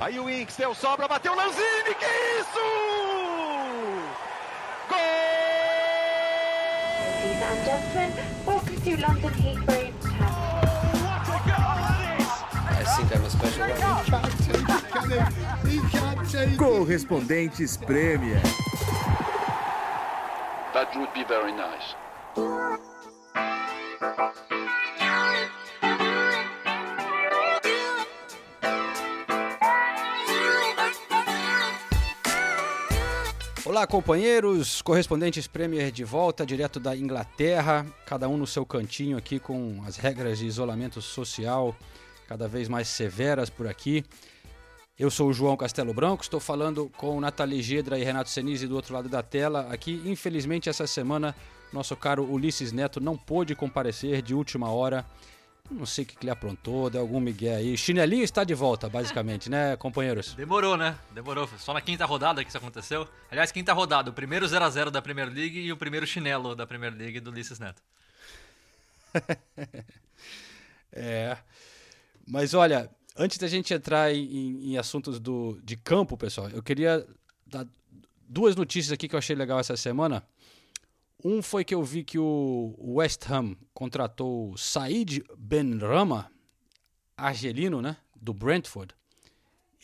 Aí o Inks deu sobra, bateu Lanzini, que isso! Gol! Correspondentes Premier. That would be very nice. Olá, companheiros, correspondentes Premier de volta, direto da Inglaterra, cada um no seu cantinho aqui com as regras de isolamento social cada vez mais severas por aqui. Eu sou o João Castelo Branco, estou falando com Nathalie Gedra e Renato Senise do outro lado da tela. Aqui, infelizmente, essa semana, nosso caro Ulisses Neto não pôde comparecer de última hora. Não sei o que ele aprontou, deu algum migué aí. Chinelinho está de volta, basicamente, né, companheiros? Demorou, né? Demorou. Só na quinta rodada que isso aconteceu. Aliás, quinta rodada, o primeiro 0x0 da Premier League e o primeiro chinelo da Premier League do Ulisses Neto. é. Mas olha, antes da gente entrar em, em assuntos do, de campo, pessoal, eu queria dar duas notícias aqui que eu achei legal essa semana. Um foi que eu vi que o West Ham contratou Said Benrama, argelino, né, do Brentford.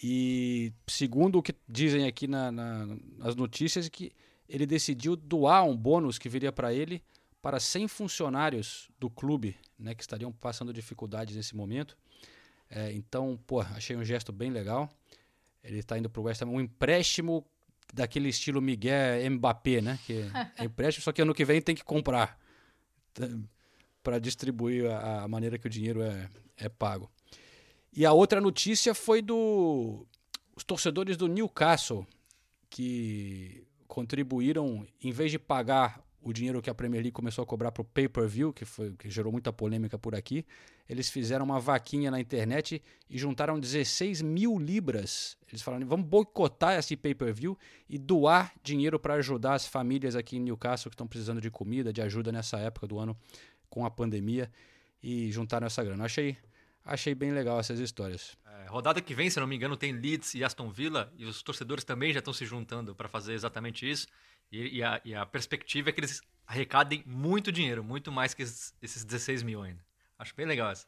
E segundo o que dizem aqui na, na, nas notícias, que ele decidiu doar um bônus que viria para ele para 100 funcionários do clube, né, que estariam passando dificuldades nesse momento. É, então, pô, achei um gesto bem legal. Ele está indo para o West Ham, um empréstimo daquele estilo Miguel Mbappé, né? Que é empréstimo, só que ano que vem tem que comprar para distribuir a, a, maneira que o dinheiro é, é pago. E a outra notícia foi do os torcedores do Newcastle que contribuíram, em vez de pagar o dinheiro que a Premier League começou a cobrar para o pay-per-view, que, que gerou muita polêmica por aqui, eles fizeram uma vaquinha na internet e juntaram 16 mil libras. Eles falaram, vamos boicotar esse pay-per-view e doar dinheiro para ajudar as famílias aqui em Newcastle que estão precisando de comida, de ajuda nessa época do ano com a pandemia e juntaram essa grana. Achei, achei bem legal essas histórias. É, rodada que vem, se não me engano, tem Leeds e Aston Villa e os torcedores também já estão se juntando para fazer exatamente isso. E, e, a, e, a, perspectiva é que eles arrecadem muito dinheiro, muito mais que esses, esses 16 mil ainda. Acho bem legal essa.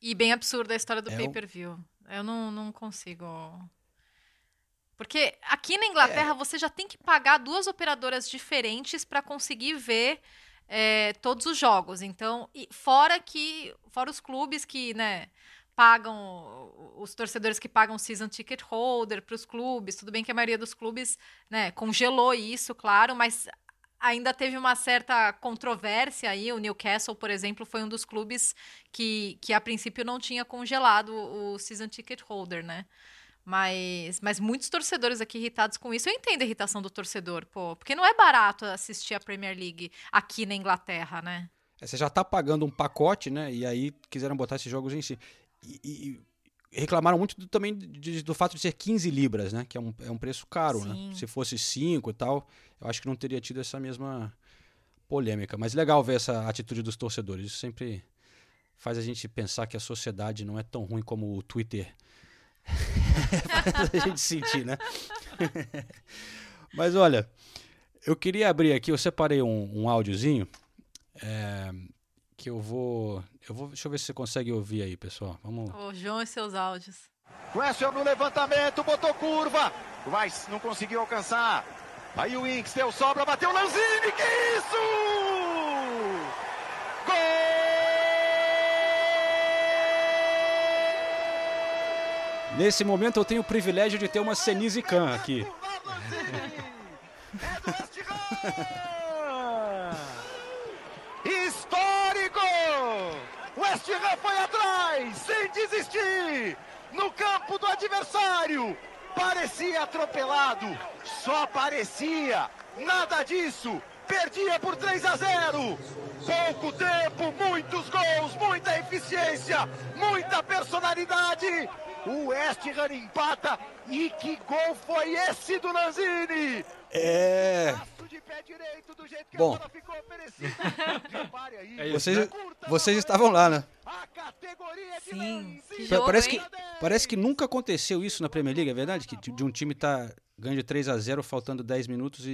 E bem absurda a história do é pay-per-view. Eu não, não consigo. Porque aqui na Inglaterra é. você já tem que pagar duas operadoras diferentes para conseguir ver é, todos os jogos. Então, fora que. Fora os clubes que, né? pagam os torcedores que pagam season ticket holder para os clubes. Tudo bem que a maioria dos clubes, né, congelou isso, claro, mas ainda teve uma certa controvérsia aí. O Newcastle, por exemplo, foi um dos clubes que, que a princípio não tinha congelado o season ticket holder, né? Mas, mas muitos torcedores aqui irritados com isso. Eu entendo a irritação do torcedor, pô, porque não é barato assistir a Premier League aqui na Inglaterra, né? É, você já está pagando um pacote, né? E aí quiseram botar esses jogos em si. E, e reclamaram muito do, também de, do fato de ser 15 libras, né? Que é um, é um preço caro, né? Sim. né? Se fosse 5 e tal, eu acho que não teria tido essa mesma polêmica. Mas legal ver essa atitude dos torcedores. Isso sempre faz a gente pensar que a sociedade não é tão ruim como o Twitter faz a gente sentir, né? Mas olha, eu queria abrir aqui, eu separei um, um áudiozinho. É, que eu vou. Eu vou. Deixa eu ver se você consegue ouvir aí, pessoal. Vamos. Ô, João e seus áudios. Question no levantamento, botou curva, mas não conseguiu alcançar. Aí o Inks deu sobra, bateu Lanzini, que isso! Gol! Nesse momento eu tenho o privilégio de ter uma Senise Khan aqui. É Ham! West Ham foi atrás, sem desistir, no campo do adversário. Parecia atropelado, só parecia, nada disso. Perdia por 3 a 0. Pouco tempo, muitos gols, muita eficiência, muita personalidade. O West Ham empata. E que gol foi esse do Lanzini? É. Passo de pé direito do jeito que Bom. a bola ficou oferecida. Repare aí. É Vocês, vocês estavam lá, né? A categoria é de Sim, que parece, que, parece que nunca aconteceu isso na Premier League, é verdade? Que de um time tá ganhando de 3 a 0 faltando 10 minutos e,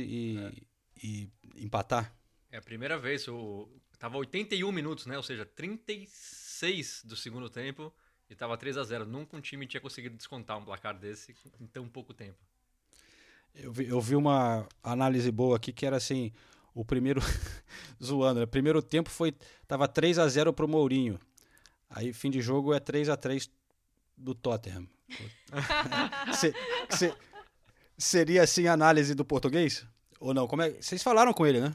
e- e empatar. É a primeira vez. O... Tava 81 minutos, né? Ou seja, 36 do segundo tempo e tava 3 a 0 Nunca um time tinha conseguido descontar um placar desse em tão pouco tempo. Eu vi, eu vi uma análise boa aqui que era assim, o primeiro zoando, né? Primeiro tempo foi tava 3 a 0 pro Mourinho. Aí fim de jogo é 3 a 3 do Tottenham. Se- se- seria assim a análise do português? Ou não? Como é? Vocês falaram com ele, né?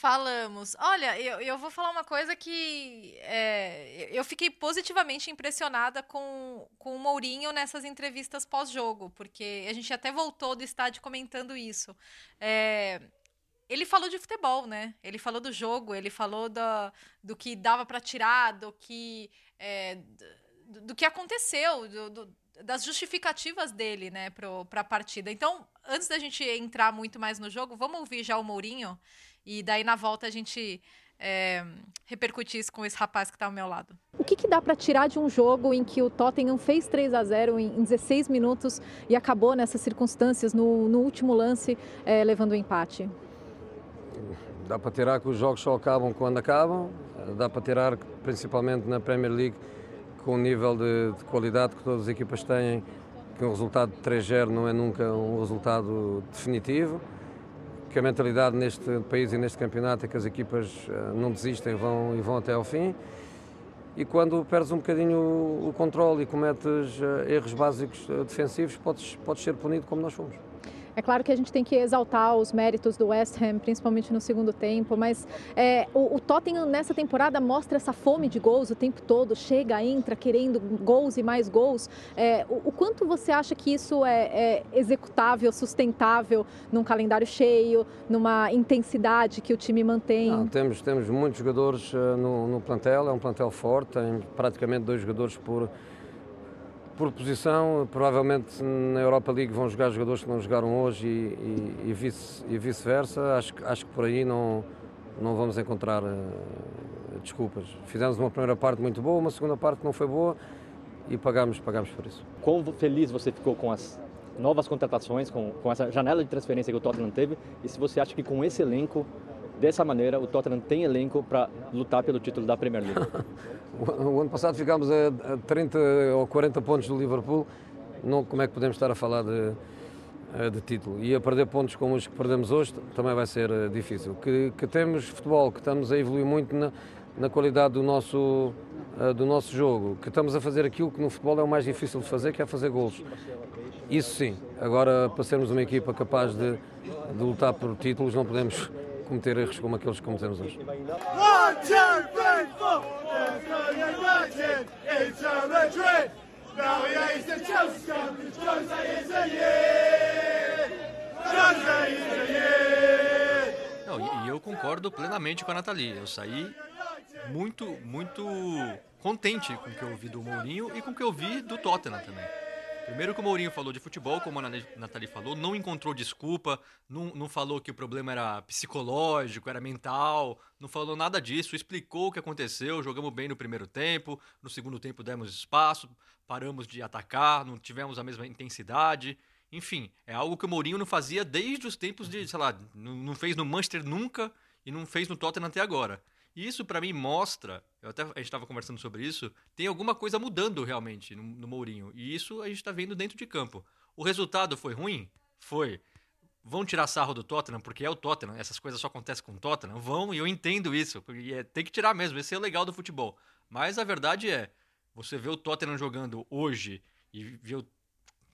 Falamos. Olha, eu, eu vou falar uma coisa que é, eu fiquei positivamente impressionada com, com o Mourinho nessas entrevistas pós-jogo, porque a gente até voltou do estádio comentando isso. É, ele falou de futebol, né? Ele falou do jogo, ele falou da, do que dava para tirar, do que é, do, do que aconteceu, do- do- das justificativas dele, né, para a partida. Então, antes da gente entrar muito mais no jogo, vamos ouvir já o Mourinho e daí na volta a gente é, repercutir isso com esse rapaz que está ao meu lado. O que, que dá para tirar de um jogo em que o Tottenham fez 3 a 0 em, em 16 minutos e acabou nessas circunstâncias no, no último lance, eh, levando o empate? Dá para tirar que os jogos só acabam quando acabam, dá para tirar que, principalmente na Premier League, com o nível de, de qualidade que todas as equipas têm, que um resultado de 3-0 não é nunca um resultado definitivo, que a mentalidade neste país e neste campeonato é que as equipas eh, não desistem vão, e vão até ao fim. E quando perdes um bocadinho o, controle e cometes eh, erros básicos eh, defensivos, podes, podes ser punido como nós fomos. É claro que a gente tem que exaltar os méritos do West Ham, principalmente no segundo tempo, mas é, o, o Tottenham nessa temporada mostra essa fome de gols o tempo todo, chega, entra querendo gols e mais gols. É, o, o quanto você acha que isso é, é executável, sustentável num calendário cheio, numa intensidade que o time mantém? Não, temos, temos muitos jogadores eh, no, no plantel, é um plantel forte, tem praticamente dois jogadores por, por posição. Provavelmente na Europa League vão jogar jogadores que não jogaram hoje e, e, e vice- e vice-versa. acho, que- acho que por aí não, não vamos encontrar eh, desculpas. Fizemos uma primeira parte muito boa, uma segunda parte não foi boa e pagámos, pagámos por isso. Quão feliz você ficou com as novas contratações, com, com essa janela de transferência que o Tottenham teve? E se você acha que com esse elenco, dessa maneira, o Tottenham tem elenco para lutar pelo título da Premier League? O, ano passado ficámos a, a 30 ou 40 pontos do Liverpool. Não, como é que podemos estar a falar de, eh, de título? E a perder pontos como os que perdemos hoje também vai ser eh, difícil. Que, que temos futebol, que estamos a evoluir muito na, na qualidade do nosso, eh, do nosso jogo, que estamos a fazer aquilo que no futebol é o mais difícil de fazer, que é fazer golos. Isso sim. Agora, para sermos uma equipa capaz de, de lutar por títulos, não podemos cometer erros como aqueles que cometemos hoje. Não, e, eu concordo plenamente com a Nathalie. Eu saí muito, muito contente com o que eu ouvi do Mourinho e com o que eu vi do Tottenham também. Primeiro que o Mourinho falou de futebol, como a Nathalie falou, não encontrou desculpa, não, não falou que o problema era psicológico, era mental, não falou nada disso, explicou o que aconteceu, jogamos bem no primeiro tempo, no segundo tempo demos espaço, paramos de atacar, não tivemos a mesma intensidade. Enfim, é algo que o Mourinho não fazia desde os tempos de, sei lá, não fez no Manchester nunca e não fez no Tottenham até agora. E isso pra mim mostra, eu até a gente estava conversando sobre isso, tem alguma coisa mudando realmente no, no Mourinho. E isso a gente está vendo dentro de campo. O resultado foi ruim? Foi. Vão tirar sarro do Tottenham, porque é o Tottenham, essas coisas só acontecem com o Tottenham? Vão, e eu entendo isso. E é, tem que tirar mesmo, esse é o legal do futebol. Mas a verdade é, você vê o Tottenham jogando hoje e vê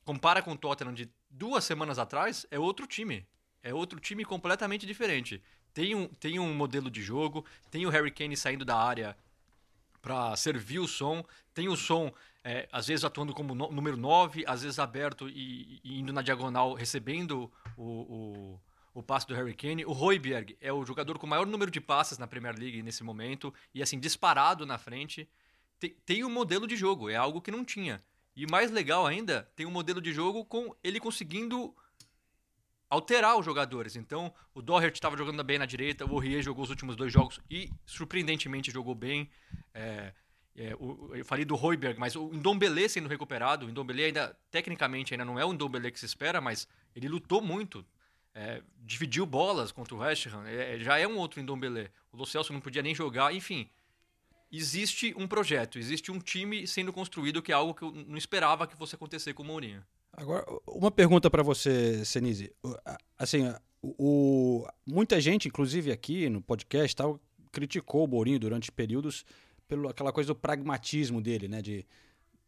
compara com o Tottenham de duas semanas atrás, é outro time. É outro time completamente diferente. Tem um, tem um modelo de jogo, tem o Harry Kane saindo da área para servir o som, tem o som é, às vezes atuando como no- número 9, às vezes aberto e, e indo na diagonal, recebendo o, o, o passe do Harry Kane. O Royberg é o jogador com o maior número de passes na Premier League nesse momento, e assim, disparado na frente. Tem, tem um modelo de jogo, é algo que não tinha. E mais legal ainda, tem um modelo de jogo com ele conseguindo alterar os jogadores. Então, o Doherty estava jogando bem na direita, o Rie jogou os últimos dois jogos e, surpreendentemente, jogou bem. É, é, o, eu falei do Royberg, mas o Ndombele sendo recuperado, o Ndombele ainda, tecnicamente, ainda não é o Ndombele que se espera, mas ele lutou muito, é, dividiu bolas contra o West Ham, é, já é um outro Ndombele. O Lo Celso não podia nem jogar, enfim. Existe um projeto, existe um time sendo construído que é algo que eu não esperava que fosse acontecer com o Mourinho. Agora, uma pergunta para você, Senise. Assim, o, o, muita gente, inclusive aqui no podcast, tal, criticou o Mourinho durante períodos pela aquela coisa do pragmatismo dele, né? De,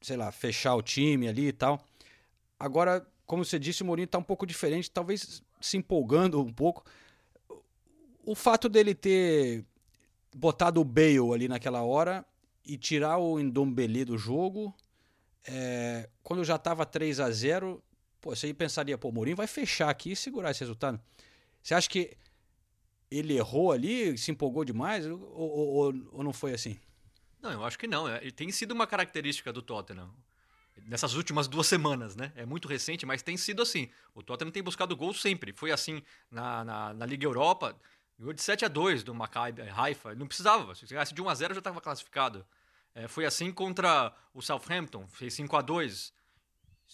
sei lá, fechar o time ali e tal. Agora, como você disse, o Mourinho está um pouco diferente, talvez se empolgando um pouco. O fato dele ter botado o Bale ali naquela hora e tirar o Ndombele do jogo, é, quando já estava 3 a 0 pô, você pensaria, pô, o Mourinho vai fechar aqui e segurar esse resultado. Você acha que ele errou ali, se empolgou demais ou, ou, ou não foi assim? Não, eu acho que não. É, tem sido uma característica do Tottenham. Nessas últimas duas semanas, né? É muito recente, mas tem sido assim. O Tottenham tem buscado gol sempre. Foi assim na, na, na Liga Europa. Ganhou de 7 a 2 do Maccabi Haifa. Não precisava. Se ganhasse de 1 a 0 já estava classificado. É, foi assim contra o Southampton. Fez 5 a 2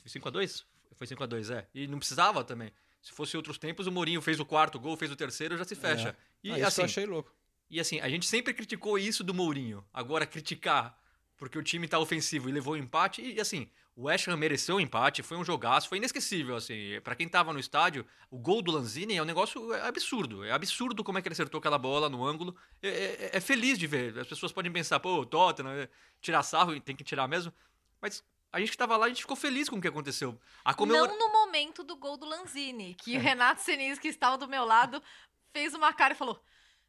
Foi 5 a 2 Foi 5 a 2 é. E não precisava também. Se fosse outros tempos, o Mourinho fez o quarto gol, fez o terceiro, já se fecha. É. E ah, assim, eu achei louco. E assim, a gente sempre criticou isso do Mourinho. Agora, criticar porque o time tá ofensivo e levou o empate. E assim, o West Ham mereceu o empate, foi um jogaço, foi inesquecível, assim. para quem tava no estádio, o gol do Lanzini é um negócio absurdo. É absurdo como é que ele acertou aquela bola no ângulo. É, é, é feliz de ver. As pessoas podem pensar, pô, o Tottenham, é, tirar sarro, tem que tirar mesmo. Mas a gente que tava lá, a gente ficou feliz com o que aconteceu. Comemora... Não no momento do gol do Lanzini, que o Renato Senise, que estava do meu lado, fez uma cara e falou: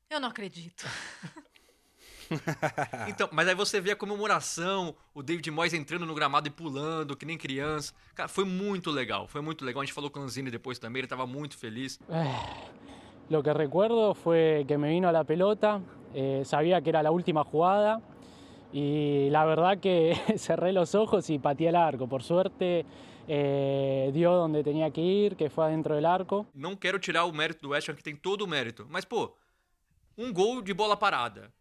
eu não acredito. então, mas aí você vê a comemoração, o David Moyes entrando no gramado e pulando, que nem criança. Cara, foi muito legal, foi muito legal. A gente falou com o Lanzini depois também, ele estava muito feliz. Eh, lo que recuerdo fue que me vino la pelota, eh, sabía que era la última jugada y la verdad que cerré los ojos y pateé el arco. Por suerte eh, dio donde tenía que ir, que fue adentro del arco. Não quero tirar o mérito do West Ham, que tem todo o mérito, mas pô, um gol de bola parada.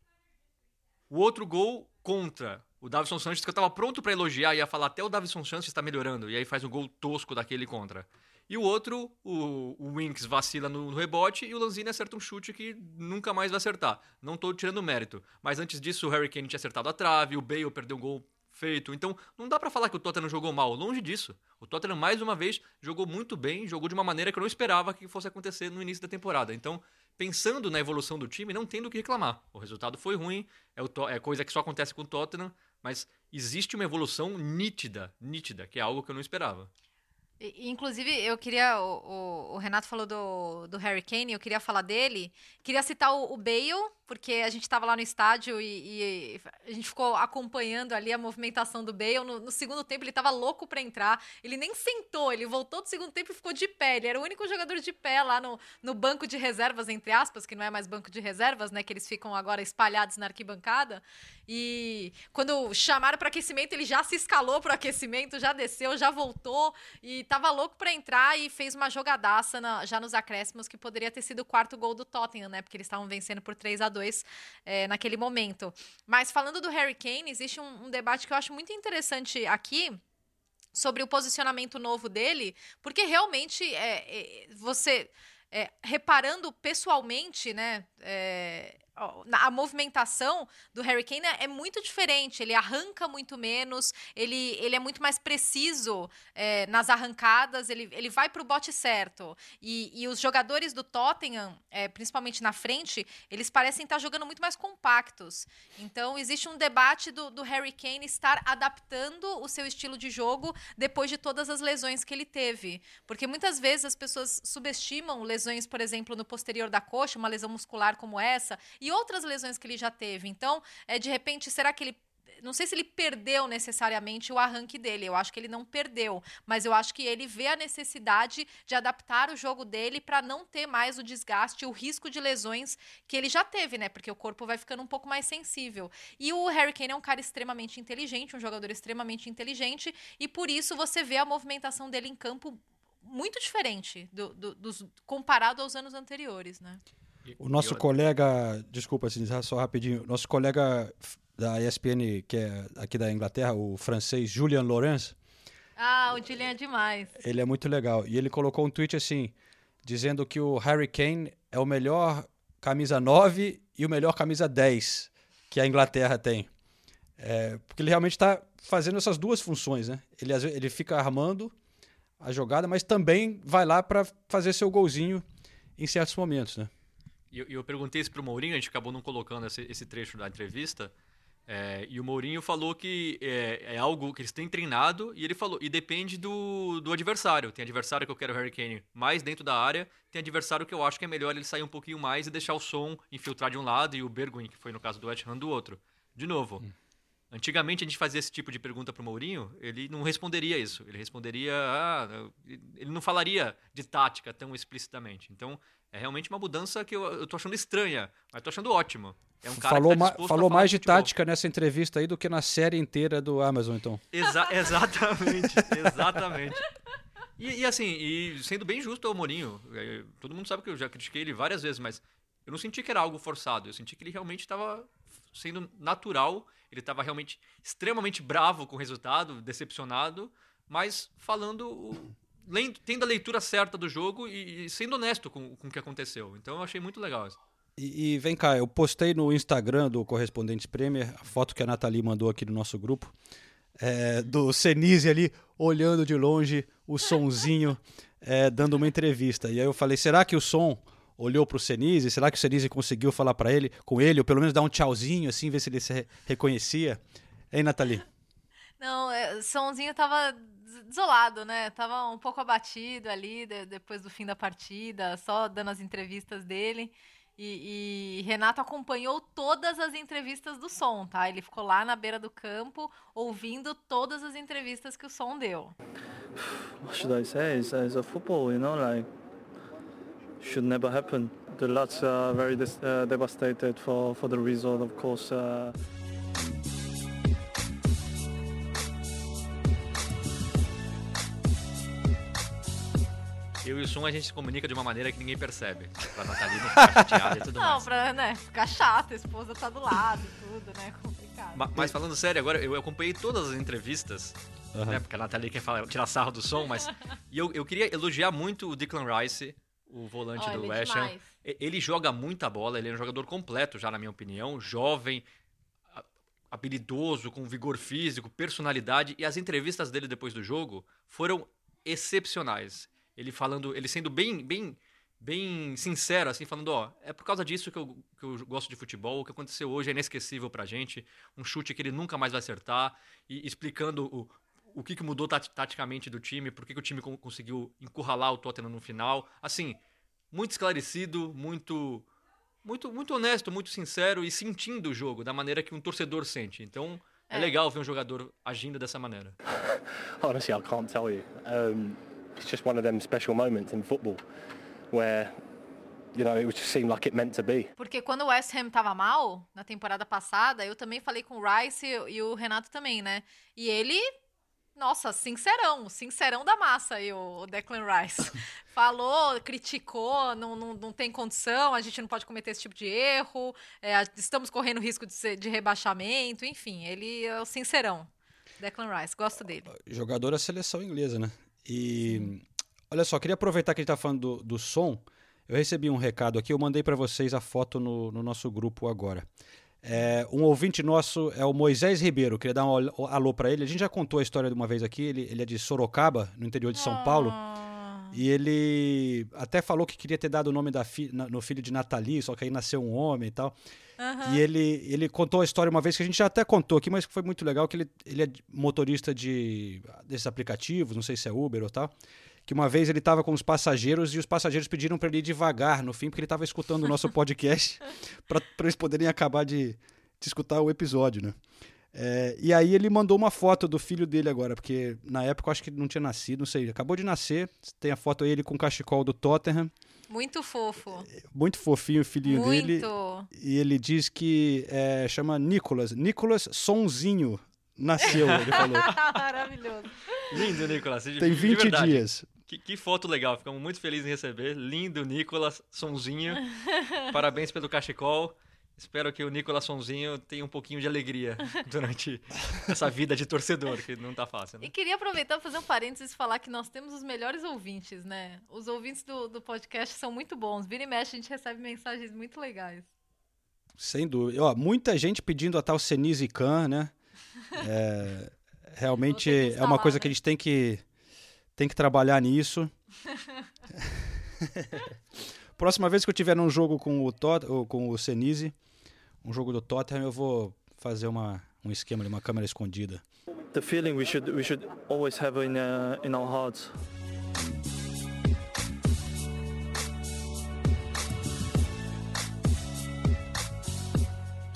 O outro gol contra o Davison Sanches, que eu tava pronto para elogiar, ia falar até o Davison Sanches está melhorando, e aí faz um gol tosco daquele contra. E o outro, o, o Winks vacila no, no, rebote e o Lanzini acerta um chute que nunca mais vai acertar. Não tô tirando mérito. Mas antes disso, o Harry Kane tinha acertado a trave, o Bale perdeu um gol feito. Então, não dá para falar que o Tottenham jogou mal, longe disso. O Tottenham, mais uma vez, jogou muito bem, jogou de uma maneira que eu não esperava que fosse acontecer no início da temporada. Então, pensando na evolução do time, não tem do que reclamar. O resultado foi ruim, é, o, é coisa que só acontece com o Tottenham, mas existe uma evolução nítida, nítida, que é algo que eu não esperava. Inclusive, eu queria. O, o, o, Renato falou do, do Harry Kane, eu queria falar dele. Queria citar o, o Bale, porque a gente estava lá no estádio e, e, a gente ficou acompanhando ali a movimentação do Bale. No, no segundo tempo, ele estava louco para entrar. Ele nem sentou, ele voltou do segundo tempo e ficou de pé. Ele era o único jogador de pé lá no, no banco de reservas, entre aspas, que não é mais banco de reservas, né? Que eles ficam agora espalhados na arquibancada. E quando chamaram para aquecimento, ele já se escalou para aquecimento, já desceu, já voltou e tava louco para entrar e fez uma jogadaça na, já nos acréscimos que poderia ter sido o quarto gol do Tottenham, né? Porque eles estavam vencendo por 3 a 2 é, naquele momento. Mas falando do Harry Kane, existe um, um debate que eu acho muito interessante aqui sobre o posicionamento novo dele, porque realmente é, é você é, reparando pessoalmente, né? É, a movimentação do Harry Kane é muito diferente. Ele arranca muito menos, ele, ele é muito mais preciso é, nas arrancadas, ele, ele vai para o bote certo. E, e os jogadores do Tottenham, é, principalmente na frente, eles parecem estar jogando muito mais compactos. Então, existe um debate do, do Harry Kane estar adaptando o seu estilo de jogo depois de todas as lesões que ele teve. Porque muitas vezes as pessoas subestimam lesões, por exemplo, no posterior da coxa, uma lesão muscular como essa e outras lesões que ele já teve. Então, é, de repente, será que ele não sei se ele perdeu necessariamente o arranque dele, eu acho que ele não perdeu, mas eu acho que ele vê a necessidade de adaptar o jogo dele para não ter mais o desgaste, o risco de lesões que ele já teve, né? Porque o corpo vai ficando um pouco mais sensível. E o Harry Kane é um cara extremamente inteligente, um jogador extremamente inteligente, e por isso você vê a movimentação dele em campo muito diferente do, do- dos, comparado aos anos anteriores, né? O nosso colega, desculpa, assim, só rapidinho, nosso colega da ESPN, que é aqui da Inglaterra, o francês Julian Lorenz, Ah, o Julian é demais. ele é muito legal. E ele colocou um tweet assim, dizendo que o Harry Kane é o melhor camisa 9 e o melhor camisa 10 que a Inglaterra tem. É, porque ele realmente está fazendo essas duas funções, né? Ele, ele fica armando a jogada, mas também vai lá para fazer seu golzinho em certos momentos, né? E eu, eu perguntei isso pro Mourinho, a gente acabou não colocando esse, esse trecho da entrevista. é, e o Mourinho falou que é, é algo que eles têm treinado e ele falou e depende do, do adversário. Tem adversário que eu quero o Harry Kane mais dentro da área, tem adversário que eu acho que é melhor ele sair um pouquinho mais e deixar o som infiltrar de um lado e o Bergwijn, que foi no caso do West Ham, do outro. De novo, Antigamente a gente fazia esse tipo de pergunta pro Mourinho, ele não responderia isso. Ele responderia, ah, ele não falaria de tática tão explicitamente. Então, é realmente uma mudança que eu, eu tô achando estranha, mas tô achando ótimo. É um cara falou tá falou mais de futebol. tática nessa entrevista aí do que na série inteira do Amazon, então. Exa- exatamente, exatamente. E, e assim, e sendo bem justo ao Mourinho, eh, todo mundo sabe que eu já critiquei ele várias vezes, mas eu não senti que era algo forçado, eu senti que ele realmente estava sendo natural, ele estava realmente extremamente bravo com o resultado, decepcionado, mas falando, lendo- tendo a leitura certa do jogo e, e sendo honesto com, com o que aconteceu. Então eu achei muito legal isso. E, e vem cá, eu postei no Instagram do Correspondentes Premier a foto que a Nathalie mandou aqui no nosso grupo, é, do Senise ali olhando de longe o sonzinho, é, dando uma entrevista. E aí eu falei, será que o som olhou pro Senise? Será que o Senise conseguiu falar para ele, com ele, ou pelo menos dar um tchauzinho assim, ver se ele se re- reconhecia? Hein, Nathalie? Não, é, o Sonzinho tava des- desolado, né? Tava um pouco abatido ali de- depois do fim da partida, só dando as entrevistas dele. E, e Renato acompanhou todas as entrevistas do Som, tá? Ele ficou lá na beira do campo ouvindo todas as entrevistas que o Som deu. should I say? It's, it's a football, you know, like should never happen. The lads are very dis- uh, devastated for, for the result, of course. Uh, Eu e o Som a gente se comunica de uma maneira que ninguém percebe, pra Nathalie não ficar chateada e tudo Não, mais. pra né, ficar chato, a esposa tá do lado, tudo, né? Complicado. Ma- Mas falando sério, agora eu acompanhei todas as entrevistas, né? Porque a Nathalie quer falar, tirar sarro do som, mas. E eu, eu queria elogiar muito o Declan Rice, o volante Olha, do é West Ham. Ele joga muita bola, ele é um jogador completo, já na minha opinião, jovem, habilidoso, com vigor físico, personalidade. E as entrevistas dele depois do jogo foram excepcionais. Ele falando, ele sendo bem, bem, bem sincero, assim, falando, ó, é por causa disso que eu, que eu gosto de futebol, o que aconteceu hoje é inesquecível pra gente, um chute que ele nunca mais vai acertar, e explicando o, o que, que mudou tati- taticamente do time, por que, que o time con- conseguiu encurralar o Tottenham no final. Assim, muito esclarecido, muito muito muito honesto, muito sincero e sentindo o jogo da maneira que um torcedor sente. Então, é, É. legal ver um jogador agindo dessa maneira. honestly, I can't tell you. Um, it's just one of them special moments in football where, you know, it just seemed like it meant to be. Porque quando o West Ham tava mal, na temporada passada, eu também falei com o Rice e, e o Renato também, né? E ele, nossa, sincerão, sincerão da massa aí, o Declan Rice. Falou, criticou, não, não, não tem condição, a gente não pode cometer esse tipo de erro, é, estamos correndo risco de, ser- de rebaixamento, enfim, ele é o sincerão. Declan Rice, gosto dele. jogador da seleção inglesa, né? E olha só, queria aproveitar que a gente tá falando do, do som. Eu recebi um recado aqui, eu mandei para vocês a foto no, no nosso grupo agora. É, um ouvinte nosso é o Moisés Ribeiro, queria dar um alô para ele. A gente já contou a história de uma vez aqui, ele, ele é de Sorocaba, no interior de São Paulo. E ele até falou que queria ter dado o nome da fi, na- no filho de Nathalie, só que aí nasceu um homem e tal. Aham. E ele, ele contou a história uma vez que a gente já até contou aqui, mas que foi muito legal, que ele, ele é motorista de desses aplicativos, não sei se é Uber ou tal, que uma vez ele estava com os passageiros e os passageiros pediram para ele ir devagar no fim, porque ele estava escutando o nosso podcast, para eles poderem acabar de, de escutar o episódio, né? É, e aí ele mandou uma foto do filho dele agora, porque na época eu acho que ele não tinha nascido, não sei, acabou de nascer, tem a foto aí ele com o cachecol do Tottenham, Muito fofo. muito fofinho o filhinho dele. Muito. E ele diz que é, chama Nicolas. Nicolas Sonzinho nasceu, ele falou. Maravilhoso. Lindo, Nicolas. Tem de 20 verdade. dias. Que, que foto legal, ficamos muito felizes em receber. Lindo, Nicolas Sonzinho. Parabéns pelo cachecol. Espero que o Nicolas Sonzinho tenha um pouquinho de alegria durante essa vida de torcedor, que não tá fácil, né? E queria aproveitar para fazer um parênteses e falar que nós temos os melhores ouvintes, né? Os ouvintes do, do podcast são muito bons. Vira e mexe, a gente recebe mensagens muito legais. Sem dúvida. Ó, muita gente pedindo a tal Senise Khan, né? É, realmente é uma coisa que a gente tem que, tem que trabalhar nisso. Próxima vez que eu tiver num jogo com o, Tot, ou com o Senise, um jogo do Tottenham, eu vou fazer uma, um esquema de uma câmera escondida. The feeling we should we should always have in uh, in our hearts.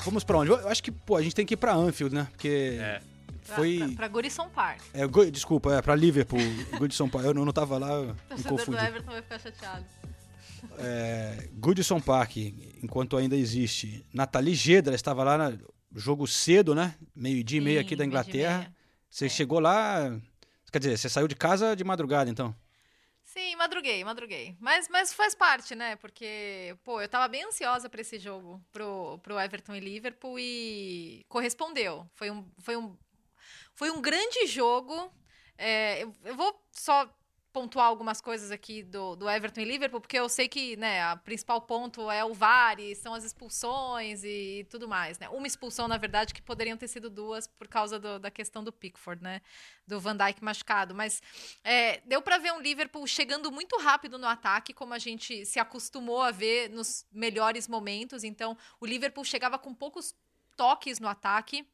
Vamos pra onde? Eu acho que, pô, a gente tem que ir pra Anfield, né? Porque É. foi... Pra, pra Goodison Park. É, Go- desculpa, é pra Liverpool, Goodison Park. Eu não, não tava lá, O torcedor do. Everton vai ficar chateado. É, Goodison Park, enquanto ainda existe. Nathalie Gedra estava lá no jogo cedo, né? Meio-dia e meio aqui da Inglaterra. Você chegou lá. Quer dizer, você saiu de casa de madrugada, então. Sim, madruguei, madruguei. Mas, mas faz parte, né? Porque, pô, eu tava bem ansiosa pra esse jogo, pro, pro Everton e Liverpool, e correspondeu. Foi um, foi um, foi um grande jogo. É, eu, eu vou só pontuar algumas coisas aqui do, do Everton e Liverpool, porque eu sei que, né, a principal ponto é o VAR, e são as expulsões e tudo mais, né? Uma expulsão, na verdade, que poderiam ter sido duas por causa do- da questão do Pickford, né? Do Van Dijk machucado. Mas é, deu pra ver um Liverpool chegando muito rápido no ataque, como a gente se acostumou a ver nos melhores momentos. Então, o Liverpool chegava com poucos toques no ataque.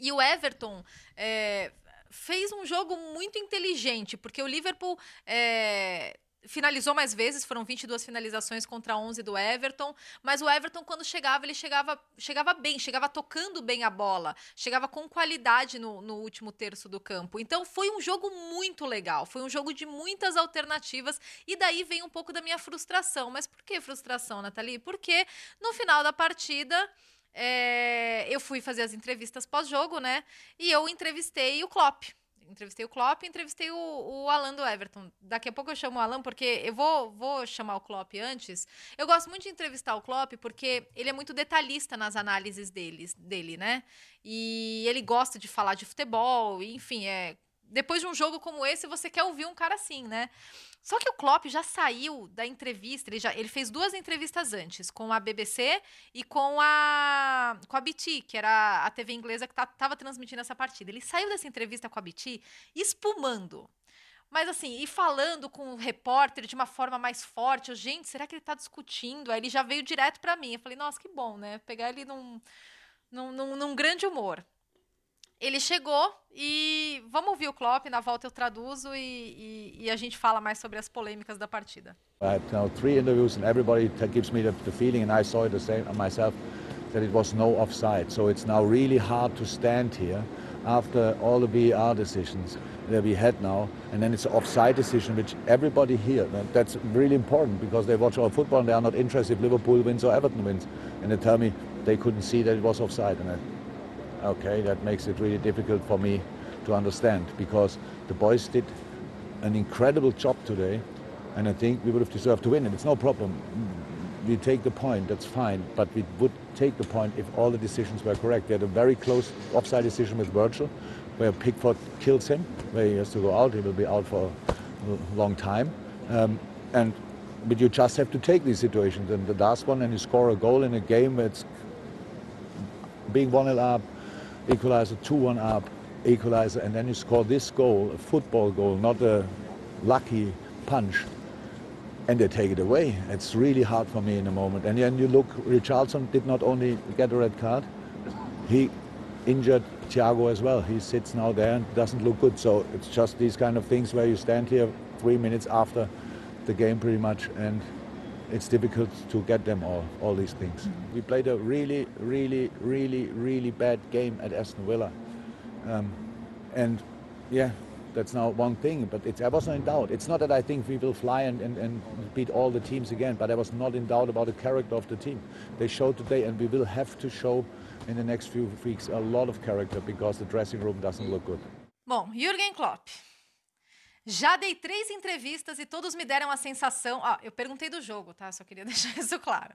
E o Everton é, fez um jogo muito inteligente, porque o Liverpool é, finalizou mais vezes, foram 22 finalizações contra 11 do Everton, mas o Everton quando chegava, ele chegava, chegava bem, chegava tocando bem a bola, chegava com qualidade no, no último terço do campo. Então foi um jogo muito legal, foi um jogo de muitas alternativas e daí vem um pouco da minha frustração. Mas por que frustração, Nathalie? Porque no final da partida é, eu fui fazer as entrevistas pós-jogo, né? E eu entrevistei o Klopp. Entrevistei o Klopp entrevistei o, o Alan do Everton. Daqui a pouco eu chamo o Alan, porque eu vou, vou chamar o Klopp antes. Eu gosto muito de entrevistar o Klopp, porque ele é muito detalhista nas análises deles, dele, né? E ele gosta de falar de futebol, enfim, é... Depois de um jogo como esse, você quer ouvir um cara assim, né? Só que o Klopp já saiu da entrevista, ele, já, ele fez duas entrevistas antes, com a BBC e com a, com a BT, que era a TV inglesa que estava transmitindo essa partida. Ele saiu dessa entrevista com a BT espumando. Mas assim, e falando com o repórter de uma forma mais forte, eu, gente, será que ele tá discutindo? Aí ele já veio direto para mim. Eu falei, nossa, que bom, né? Pegar ele num, num, num, num grande humor. Ele chegou e vamos ouvir o Klopp, na volta eu traduzo e, e, e a gente fala mais sobre as polêmicas da partida. I had three interviews, and everybody gives me the, the feeling, and I saw it the same uh, myself, that it was no offside. So it's now really hard to stand here after all the VAR decisions that we had now, and then it's an offside decision, which everybody here, that- that's really important because they watch our football and they are not interested if Liverpool wins or Everton wins, and they tell me they couldn't see that it was offside, and I, okay, that makes it really difficult for me to understand because the boys did an incredible job today, and I think we would have deserved to win. And it's no problem. We take the point, that's fine, but we would take the point if all the decisions were correct. We had a very close offside decision with Virgil, where Pickford kills him, where he has to go out. He will be out for a long time. Um, and but you just have to take these situations. And the last one, and you score a goal in a game where it's being 1 0 up, equalizer 2 1 up, equalizer, and then you score this goal, a football goal, not a lucky punch, and they take it away. It's really hard for me in a moment. And then you look, Richardson did not only get a red card, he injured Thiago as well. He sits now there and doesn't look good. So it's just these kind of things where you stand here three minutes after the game pretty much and it's difficult to get them all, all these things. We played a really, really, really, really bad game at Aston Villa. Um, and yeah, that's now one thing, but it's, I wasn't in doubt. It's not that I think we will fly and, and, and beat all the teams again, but I was not in doubt about the character of the team. They showed today, and we will have to show in the next few weeks a lot of character because the dressing room doesn't look good. Bom, Jürgen Klopp. Já dei três entrevistas e todos me deram a sensação. Ah, eu perguntei do jogo, tá? Só queria deixar isso claro.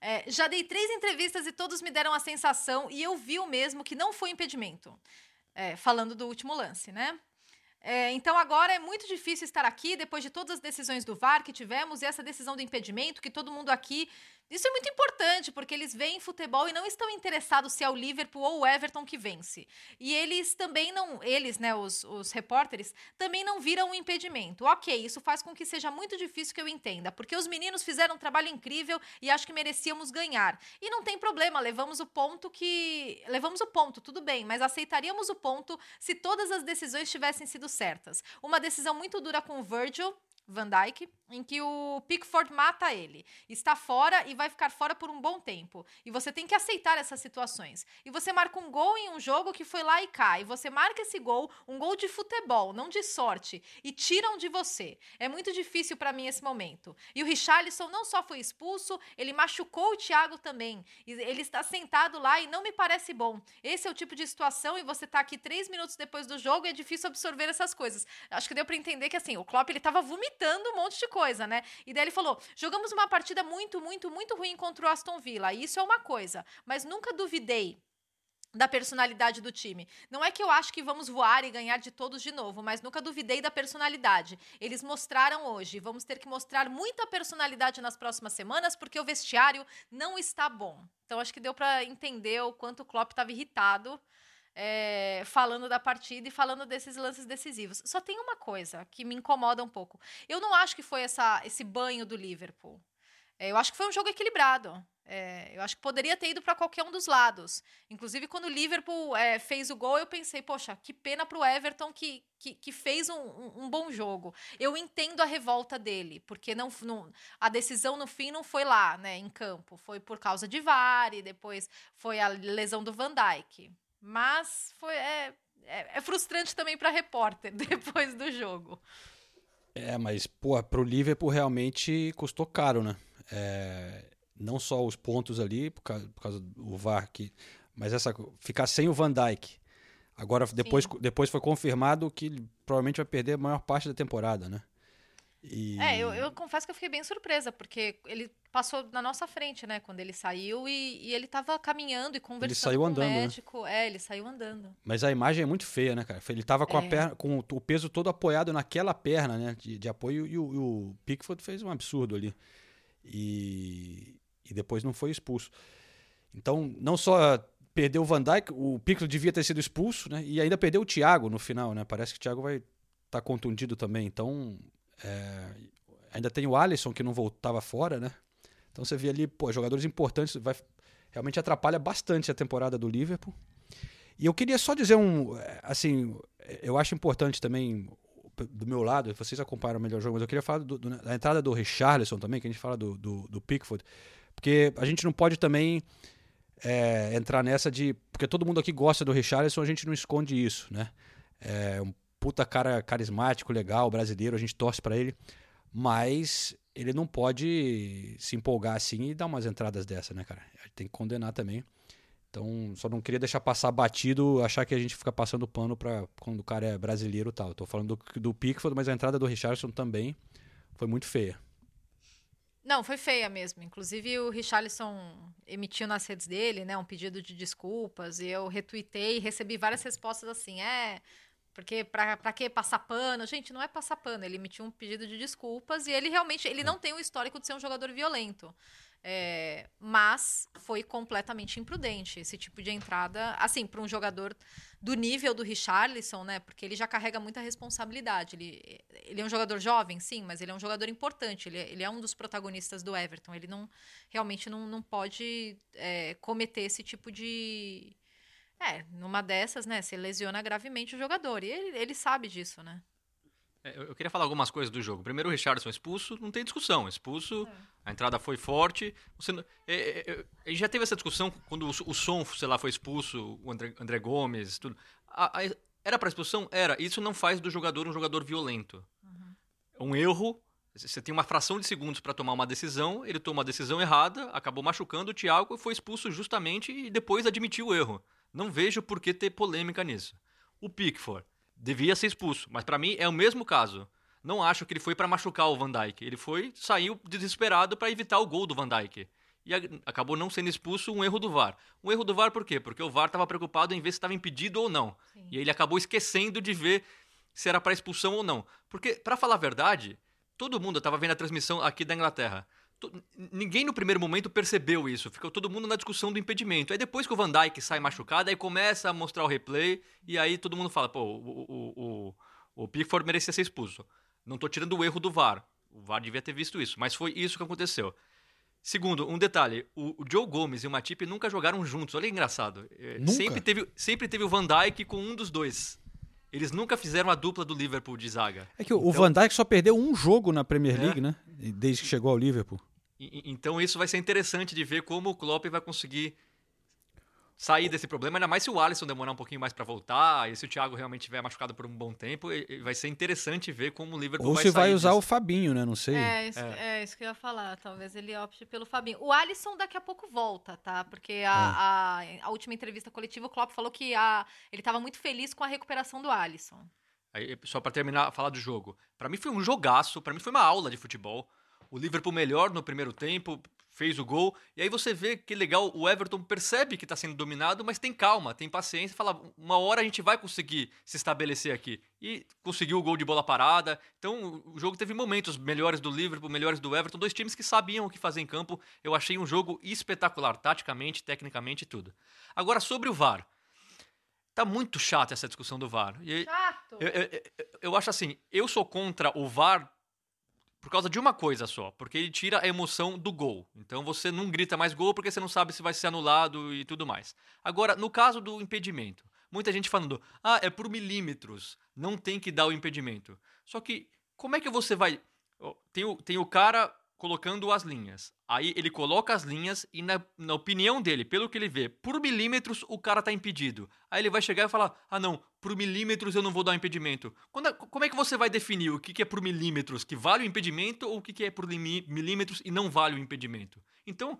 É, já dei três entrevistas e todos me deram a sensação, e eu vi o mesmo que não foi impedimento. É, falando do último lance, né? É, então agora é muito difícil estar aqui depois de todas as decisões do VAR que tivemos e essa decisão do impedimento que todo mundo aqui isso é muito importante, porque eles veem futebol e não estão interessados se é o Liverpool ou o Everton que vence. E eles também não, eles, né, os, os repórteres, também não viram um impedimento. Ok, isso faz com que seja muito difícil que eu entenda, porque os meninos fizeram um trabalho incrível e acho que merecíamos ganhar. E não tem problema, levamos o ponto que. Levamos o ponto, tudo bem, mas aceitaríamos o ponto se todas as decisões tivessem sido certas. Uma decisão muito dura com o Virgil, Van Dyke, em que o Pickford mata ele. Está fora e vai ficar fora por um bom tempo. E você tem que aceitar essas situações. E você marca um gol em um jogo que foi lá e cai. E você marca esse gol, um gol de futebol, não de sorte, e tiram de você. É muito difícil para mim esse momento. E o Richarlison não só foi expulso, ele machucou o Thiago também. Ele está sentado lá e não me parece bom. Esse é o tipo de situação e você está aqui três minutos depois do jogo e é difícil absorver essas coisas. Acho que deu para entender que assim, o Klopp ele estava vomitando um monte de coisa, né? E daí ele falou: jogamos uma partida muito, muito, muito ruim contra o Aston Villa. Isso é uma coisa, mas nunca duvidei da personalidade do time. Não é que eu acho que vamos voar e ganhar de todos de novo, mas nunca duvidei da personalidade. Eles mostraram hoje. Vamos ter que mostrar muita personalidade nas próximas semanas, porque o vestiário não está bom. Então acho que deu para entender o quanto o Klopp estava irritado é, falando da partida e falando desses lances decisivos. Só tem uma coisa que me incomoda um pouco. Eu não acho que foi essa, esse banho do Liverpool. É, eu acho que foi um jogo equilibrado. É, eu acho que poderia ter ido para qualquer um dos lados. Inclusive, quando o Liverpool é, fez o gol, eu pensei, poxa, que pena para o Everton que, que, que fez um, um, bom jogo. Eu entendo a revolta dele, porque não, não, a decisão no fim não foi lá, né, em campo. Foi por causa de VAR e depois foi a lesão do Van Dijk. Mas foi, é, é, é frustrante também para repórter depois do jogo. É, mas, pô, pro Liverpool realmente custou caro, né? É, não só os pontos ali, por causa, por causa do VAR, que, mas essa ficar sem o Van Dijk. Agora, depois, depois foi confirmado que provavelmente vai perder a maior parte da temporada, né? E... É, eu, eu, confesso que eu fiquei bem surpresa, porque ele passou na nossa frente, né, quando ele saiu e, e ele estava caminhando e conversando ele saiu com andando, o né? médico. Né? É, ele saiu andando. Mas a imagem é muito feia, né, cara? Ele estava com, é. a perna, com o peso todo apoiado naquela perna, né, de, de apoio, e o, e o Pickford fez um absurdo ali. E, e depois não foi expulso. Então, não só perdeu o Van Dijk, o Pickford devia ter sido expulso, né, e ainda perdeu o Thiago no final, né? Parece que o Thiago vai estar tá contundido também. Então, é, ainda tem o Alisson que não voltava fora, né? Então você vê ali, pô, jogadores importantes, vai, realmente atrapalha bastante a temporada do Liverpool. E eu queria só dizer um, assim, eu acho importante também do meu lado, vocês acompanharam o melhor jogo, mas eu queria falar do, do, da entrada do Richarlison também, que a gente fala do, do, do Pickford, porque a gente não pode também é, entrar nessa de, porque todo mundo aqui gosta do Richarlison, a gente não esconde isso, né? É um puta cara carismático, legal, brasileiro, a gente torce para ele, mas ele não pode se empolgar assim e dar umas entradas dessa, né, cara? Tem que condenar também. Então, só não queria deixar passar batido, achar que a gente fica passando pano para quando o cara é brasileiro e tal. Tô falando do, do Pickford, mas a entrada do Richardson também foi muito feia. Não, foi feia mesmo. Inclusive, o Richarlison emitiu nas redes dele, né, um pedido de desculpas, e eu retuitei e recebi várias respostas assim, é, porque pra, pra que passar pano? Gente, não é passar pano. Ele emitiu um pedido de desculpas e ele realmente ele não tem o histórico de ser um jogador violento. É, mas foi completamente imprudente esse tipo de entrada, assim, para um jogador do nível do Richarlison, né? Porque ele já carrega muita responsabilidade. Ele, ele é um jogador jovem, sim, mas ele é um jogador importante. Ele, ele é um dos protagonistas do Everton. Ele não realmente não, não pode é, cometer esse tipo de, é, numa dessas, né, se lesiona gravemente o jogador. E ele, ele sabe disso, né? É, eu queria falar algumas coisas do jogo. Primeiro, o Richardson expulso, não tem discussão. Expulso, é. a entrada foi forte. Você, é, é, é já teve essa discussão quando o, o Som, sei lá, foi expulso, o André, André Gomes, tudo. A, a, era para expulsão? Era. Isso não faz do jogador um jogador violento. Uhum. Um erro, você tem uma fração de segundos para tomar uma decisão, ele tomou a decisão errada, acabou machucando o Thiago, foi expulso justamente e depois admitiu o erro. Não vejo por que ter polêmica nisso. O Pickford devia ser expulso. Mas para mim é o mesmo caso. Não acho que ele foi para machucar o Van Dijk. Ele foi, saiu desesperado para evitar o gol do Van Dijk. E acabou não sendo expulso um erro do VAR. Um erro do VAR por quê? Porque o VAR estava preocupado em ver se estava impedido ou não. Sim. E ele acabou esquecendo de ver se era para expulsão ou não. Porque, para falar a verdade, todo mundo estava vendo a transmissão aqui da Inglaterra. Ninguém no primeiro momento percebeu isso, ficou todo mundo na discussão do impedimento. Aí depois que o Van Dijk sai machucado, aí começa a mostrar o replay, e aí todo mundo fala: pô, o, o, o, o Pickford merecia ser expulso. Não estou tirando o erro do VAR. O VAR devia ter visto isso, mas foi isso que aconteceu. Segundo, um detalhe: o, o Joe Gomes e o Matip nunca jogaram juntos. Olha que engraçado. É, nunca? Sempre, teve, sempre teve o Van Dijk com um dos dois. Eles nunca fizeram a dupla do Liverpool de zaga. É que o então, Van Dijk só perdeu um jogo na Premier League, é. né? Desde que chegou ao Liverpool. Então isso vai ser interessante de ver como o Klopp vai conseguir sair desse problema, ainda mais se o Alisson demorar um pouquinho mais para voltar, e se o Thiago realmente estiver machucado por um bom tempo, vai ser interessante ver como o Liverpool Ou vai se vai usar disso. o Fabinho, né? Não sei. É isso, é. é isso, que eu ia falar. Talvez ele opte pelo Fabinho. O Alisson daqui a pouco volta, tá? Porque a, é. a, a última entrevista coletiva, o Klopp falou que a, ele estava muito feliz com a recuperação do Alisson. Aí, só para terminar, falar do jogo. Para mim foi um jogaço, para mim foi uma aula de futebol. O Liverpool melhor no primeiro tempo, fez o gol. E aí você vê que legal, o Everton percebe que está sendo dominado, mas tem calma, tem paciência, fala, uma hora a gente vai conseguir se estabelecer aqui. E conseguiu o gol de bola parada. Então o jogo teve momentos melhores do Liverpool, melhores do Everton, dois times que sabiam o que fazer em campo. Eu achei um jogo espetacular, taticamente, tecnicamente e tudo. Agora sobre o VAR. Tá muito chato essa discussão do VAR. E chato! Eu, eu, eu, eu acho assim, eu sou contra o VAR por causa de uma coisa só, porque ele tira a emoção do gol. Então você não grita mais gol porque você não sabe se vai ser anulado e tudo mais. Agora, no caso do impedimento, muita gente falando, ah, é por milímetros, não tem que dar o impedimento. Só que, como é que você vai. Tem o, tem o cara colocando as linhas. Aí ele coloca as linhas e, na, na, opinião dele, pelo que ele vê, por milímetros o cara tá impedido. Aí ele vai chegar e falar: ah, não, por milímetros eu não vou dar um impedimento. Quando, como é que você vai definir o que, que é por milímetros que vale o impedimento ou o que, que é por milímetros e não vale o impedimento? Então,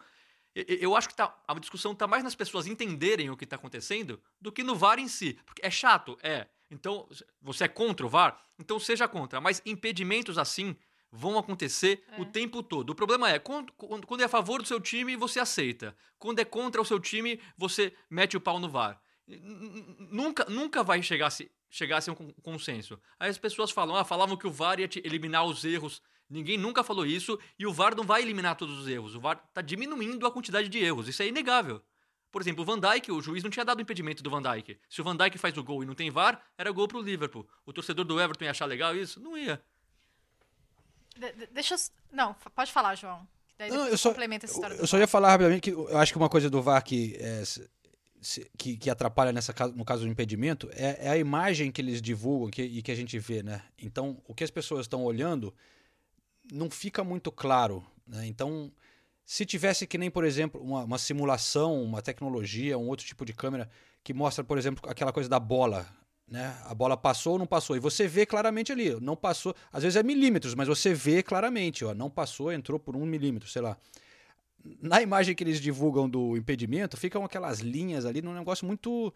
eu acho que tá, a discussão está mais nas pessoas entenderem o que está acontecendo do que no VAR em si. Porque é chato, é. Então, você é contra o VAR? Então seja contra. Mas impedimentos assim vão acontecer é. o tempo todo. O problema é, quando, quando é a favor do seu time, você aceita. Quando é contra o seu time, você mete o pau no VAR. Nunca, nunca vai chegar a, se, chegar a ser um consenso. Aí as pessoas falam, ah, falavam que o VAR ia eliminar os erros. Ninguém nunca falou isso e o VAR não vai eliminar todos os erros. O VAR está diminuindo a quantidade de erros. Isso é inegável. Por exemplo, o Van Dijk, o juiz não tinha dado impedimento do Van Dijk. Se o Van Dijk faz o gol e não tem VAR, era gol para o Liverpool. O torcedor do Everton ia achar legal isso? Não ia. De, deixa eu. Não, pode falar, João. Daí não, eu só, complementa essa história. Eu, eu só ia falar rapidamente que eu acho que uma coisa do VAR que, é, que, que, atrapalha nessa, no caso do impedimento é, é a imagem que eles divulgam que, e que a gente vê, né? Então, o que as pessoas estão olhando não fica muito claro. Né? Então, se tivesse que nem, por exemplo, uma, uma simulação, uma tecnologia, um outro tipo de câmera que mostra, por exemplo, aquela coisa da bola, né? A bola passou ou não passou. E você vê claramente ali, não passou. Às vezes é milímetros, mas você vê claramente, ó, não passou, entrou por um milímetro, sei lá. Na imagem que eles divulgam do impedimento, ficam aquelas linhas ali num negócio muito.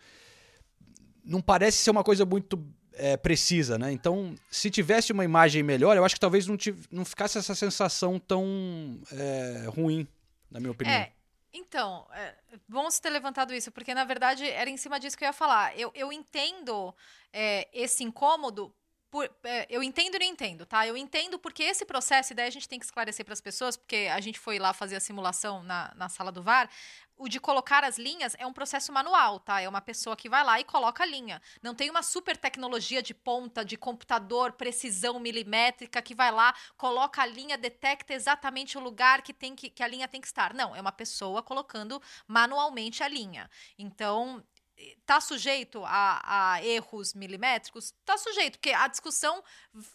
Não parece ser uma coisa muito é, precisa, né? Então, se tivesse uma imagem melhor, eu acho que talvez não, tiv... não ficasse essa sensação tão é, ruim, na minha opinião. É, então, é bom você ter levantado isso, porque na verdade era em cima disso que eu ia falar. Eu, eu entendo é, esse incômodo por, é, eu entendo e não entendo, tá? Eu entendo porque esse processo, e daí a gente tem que esclarecer para as pessoas, porque a gente foi lá fazer a simulação na, na sala do VAR. O de colocar as linhas é um processo manual, tá? É uma pessoa que vai lá e coloca a linha. Não tem uma super tecnologia de ponta, de computador, precisão milimétrica, que vai lá, coloca a linha, detecta exatamente o lugar que, tem que, que a linha tem que estar. Não, é uma pessoa colocando manualmente a linha. Então, Está sujeito a, a, erros milimétricos? Está sujeito, porque a discussão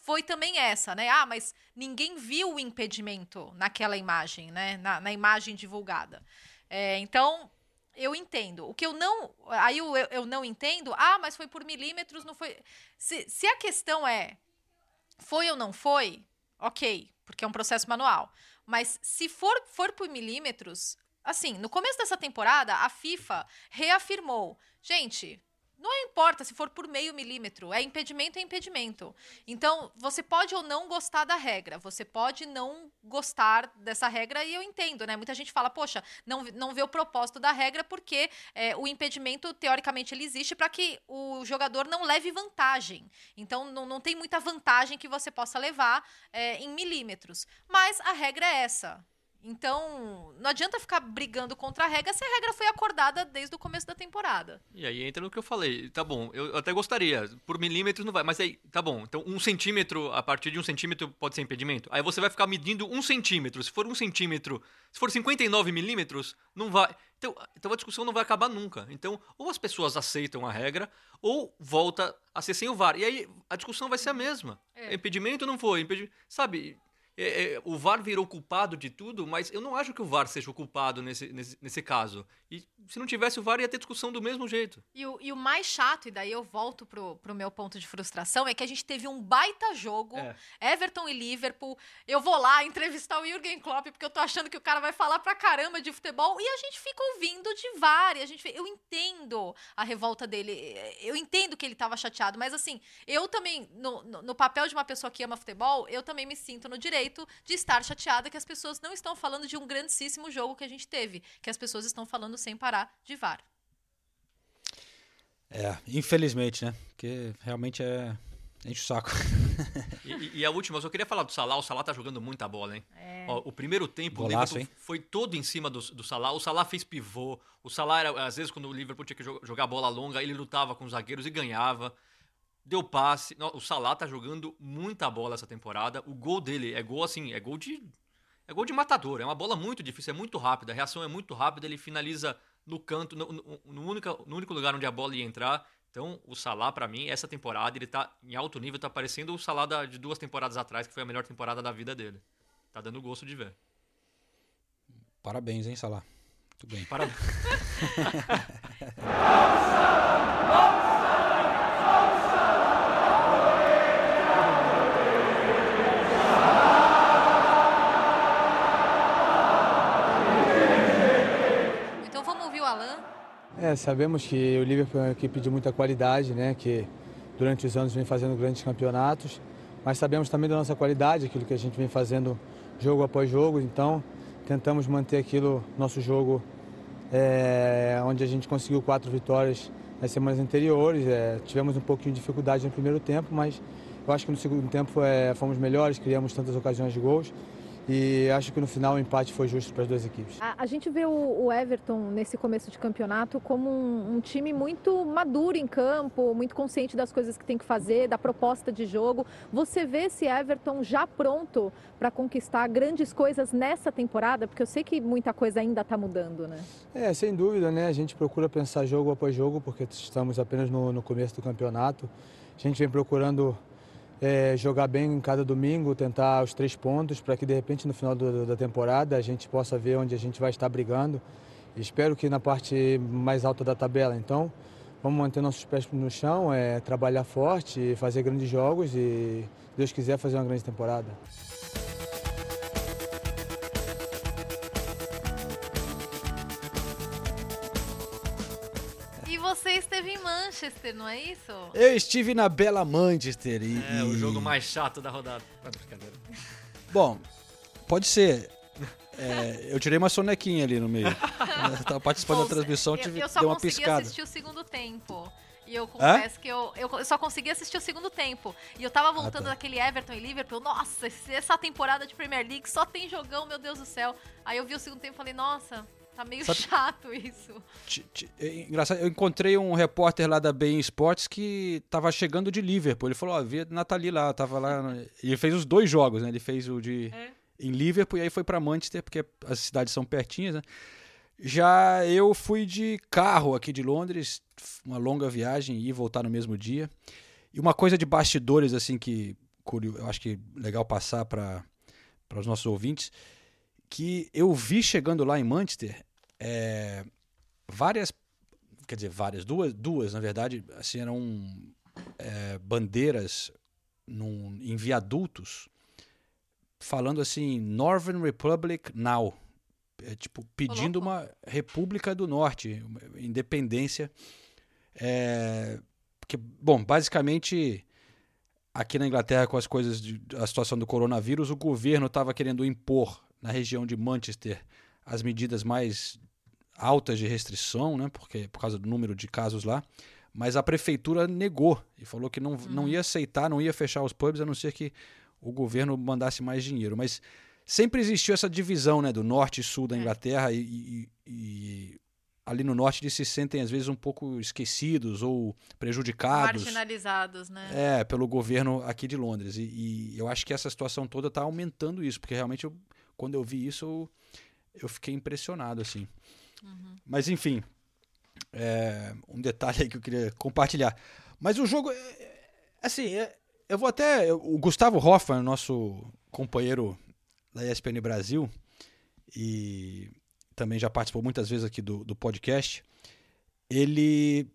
foi também essa, né? Ah, mas ninguém viu o impedimento naquela imagem, né? Na, na imagem divulgada. É, então, eu entendo. O que eu não. Aí eu, eu não entendo, ah, mas foi por milímetros, não foi. Se, se a questão é foi ou não foi, ok, porque é um processo manual. Mas se for, for por milímetros, assim, no começo dessa temporada, a FIFA reafirmou Gente, Não importa se for por meio milímetro, é impedimento, é impedimento. Então, você pode ou não gostar da regra, você pode não gostar dessa regra, e eu entendo, né? Muita gente fala, poxa, não, não vê o propósito da regra porque é, o impedimento, teoricamente, ele existe para que o jogador não leve vantagem. Então, não, não tem muita vantagem que você possa levar é, em milímetros. Mas a regra é essa. Então, não adianta ficar brigando contra a regra se a regra foi acordada desde o começo da temporada. E aí entra no que eu falei. Tá bom, eu até gostaria. Por milímetros não vai, mas aí, tá bom. Então, um centímetro, a partir de um centímetro pode ser impedimento. Aí você vai ficar medindo um centímetro. Se for um centímetro, se for 59 milímetros, não vai. Então, então a discussão não vai acabar nunca. Então, ou as pessoas aceitam a regra, ou volta a ser sem o VAR. E aí a discussão vai ser a mesma. É. Impedimento não foi, impedimento. Sabe, é, é, o VAR virou culpado de tudo, mas eu não acho que o VAR seja o culpado nesse, nesse, nesse caso. E se não tivesse o VAR, ia ter discussão do mesmo jeito. E o, e o mais chato, e daí eu volto pro, pro meu ponto de frustração, é que a gente teve um baita jogo, É. Everton e Liverpool. Eu vou lá entrevistar o Jürgen Klopp, porque eu tô achando que o cara vai falar pra caramba de futebol, e a gente fica ouvindo de VAR. A gente, eu entendo a revolta dele, eu entendo que ele tava chateado, mas assim, eu também, no, no, no papel de uma pessoa que ama futebol, eu também me sinto no direito de estar chateada que as pessoas não estão falando de um grandíssimo jogo que a gente teve, que as pessoas estão falando sem parar de VAR. É, infelizmente, né? Porque realmente é. Enche o saco. E, e- a última, eu só queria falar do Salah. O Salah tá jogando muita bola, hein? É. Ó, o primeiro tempo, Golaço, o Liverpool hein? foi todo em cima do, do Salah. O Salah fez pivô. O Salah, era, às vezes, quando o Liverpool tinha que jo- jogar bola longa, ele lutava com os zagueiros e ganhava. Deu passe. O Salah tá jogando muita bola essa temporada. O gol dele é gol assim, é gol de. É gol de matador. É uma bola muito difícil, é muito rápida. A reação é muito rápida. Ele finaliza no canto, no, no, no único, no único lugar onde a bola ia entrar. Então, o Salah, pra mim, essa temporada, ele tá em alto nível, tá parecendo o Salah da- de duas temporadas atrás, que foi a melhor temporada da vida dele. Tá dando gosto de ver. Parabéns, hein, Salah. Muito bem. Parabéns. É, sabemos que o Liverpool é uma equipe de muita qualidade, né, que durante os anos vem fazendo grandes campeonatos, mas sabemos também da nossa qualidade, aquilo que a gente vem fazendo jogo após jogo, então tentamos manter aquilo, nosso jogo, é, onde a gente conseguiu quatro vitórias nas semanas anteriores. É, tivemos um pouquinho de dificuldade no primeiro tempo, mas eu acho que no segundo tempo é, fomos melhores, criamos tantas ocasiões de gols e acho que no final o empate foi justo para as duas equipes. A, a gente vê o, o Everton nesse começo de campeonato como um, um time muito maduro em campo, muito consciente das coisas que tem que fazer, da proposta de jogo. Você vê esse Everton já pronto para conquistar grandes coisas nessa temporada? Porque eu sei que muita coisa ainda está mudando, né? É, sem dúvida, né? A gente procura pensar jogo após jogo, porque estamos apenas no, no começo do campeonato. A gente vem procurando é, jogar bem em cada domingo, tentar os três pontos, para que de repente no final do- da temporada a gente possa ver onde a gente vai estar brigando. Espero que na parte mais alta da tabela. Então, vamos manter nossos pés no chão, é, trabalhar forte, fazer grandes jogos e, se Deus quiser, fazer uma grande temporada. Você esteve em Manchester, não é isso? Eu estive na Bela Manchester e. É, o jogo mais chato da rodada. Ah, brincadeira. Bom, pode ser. É, eu tirei uma sonequinha ali no meio. Eu tava participando da transmissão, Eu, tive, eu só dei uma consegui piscada. assistir o segundo tempo. E eu confesso que eu, eu, eu só consegui assistir o segundo tempo. E eu tava voltando tá. daquele Everton e Liverpool. Nossa, essa temporada de Premier League só tem jogão, meu Deus do céu. Aí eu vi o segundo tempo e falei, nossa, tá meio Sabe- chato isso. É Engraçado, eu encontrei um repórter lá da Bein Sports que tava chegando de Liverpool. Ele falou, ó, vi a Nathalie lá, tava lá. E ele fez os dois jogos, né? Ele fez o de É. em Liverpool e aí foi pra Manchester, porque as cidades são pertinhas, né? Já eu fui de carro aqui de Londres, uma longa viagem, e voltar no mesmo dia. E uma coisa de bastidores, assim, que curio- eu acho que legal passar para os nossos ouvintes, que eu vi chegando lá em Manchester é, várias, quer dizer, várias, duas, duas na verdade, assim, eram é, bandeiras num, em viadutos falando assim, Northern Republic Now. É, tipo, pedindo uma República do Norte, independência. É, porque, bom, basicamente, aqui na Inglaterra, com as coisas, de, a situação do coronavírus, o governo estava querendo impor na região de Manchester as medidas mais altas de restrição, né? Porque, por causa do número de casos lá. Mas a prefeitura negou e falou que não, não ia aceitar, não ia fechar os pubs, a não ser que o governo mandasse mais dinheiro. Mas sempre existiu essa divisão né, do norte e sul da Inglaterra e, e, e ali no norte eles se sentem às vezes um pouco esquecidos ou prejudicados. Marginalizados, né? É, pelo governo aqui de Londres. E, e eu acho que essa situação toda está aumentando isso, porque realmente eu, quando eu vi isso eu, eu fiquei impressionado assim. Mas enfim, é, um detalhe aí que eu queria compartilhar. Mas o jogo, é, assim, é, eu vou até. O Gustavo Hoffman, nosso companheiro da ESPN Brasil, e também já participou muitas vezes aqui do, do podcast, ele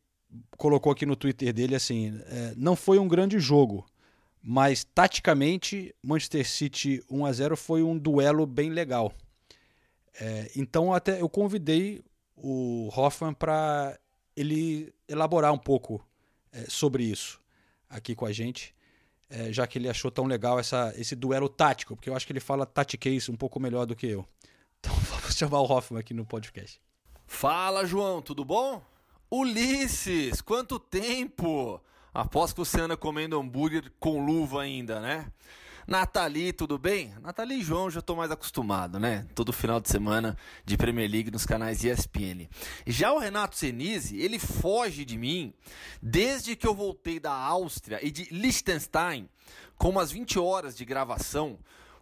colocou aqui no Twitter dele assim: é, não foi um grande jogo, mas taticamente, Manchester City 1 a 0 foi um duelo bem legal. É, então até eu convidei o Hoffman para ele elaborar um pouco é, sobre isso aqui com a gente, é, já que ele achou tão legal essa, esse duelo tático, porque eu acho que ele fala tactiquez um pouco melhor do que eu. Então vamos chamar o Hoffman aqui no podcast. Fala, João, tudo bom? Ulisses, quanto tempo! Após que você anda comendo hambúrguer com luva ainda, né? Nathalie, tudo bem? Nathalie e João já estou mais acostumado, né? Todo final de semana de Premier League nos canais ESPN. Já o Renato Senise, ele foge de mim desde que eu voltei da Áustria e de Liechtenstein com umas 20 horas de gravação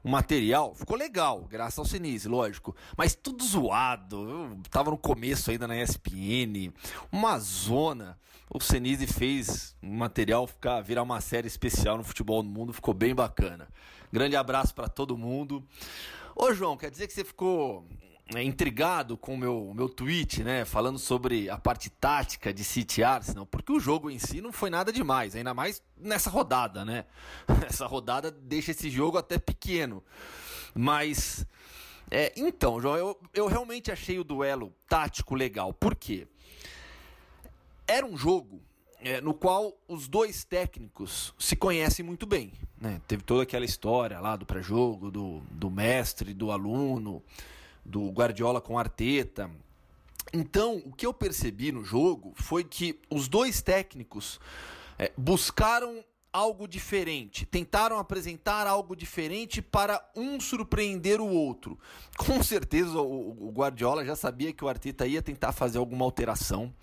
o material ficou legal, graças ao Sinise, lógico. Mas tudo zoado. Eu tava no começo ainda na ESPN. Uma zona. O Senise fez o material ficar virar uma série especial no futebol do mundo, ficou bem bacana. Grande abraço para todo mundo. Ô João, quer dizer que você ficou é, intrigado com o meu, meu tweet, né? Falando sobre a parte tática de City Arsenal, porque o jogo em si não foi nada demais, ainda mais nessa rodada, né? Essa rodada deixa esse jogo até pequeno. Mas. É, então, João, eu, eu realmente achei o duelo tático legal. Por quê? Era um jogo é, no qual os dois técnicos se conhecem muito bem. Né? Teve toda aquela história lá do pré-jogo, do, do mestre, do aluno do Guardiola com Arteta. Então, o que eu percebi no jogo foi que os dois técnicos é, buscaram algo diferente, tentaram apresentar algo diferente para um surpreender o outro. Com certeza o, o Guardiola já sabia que o Arteta ia tentar fazer alguma alteração.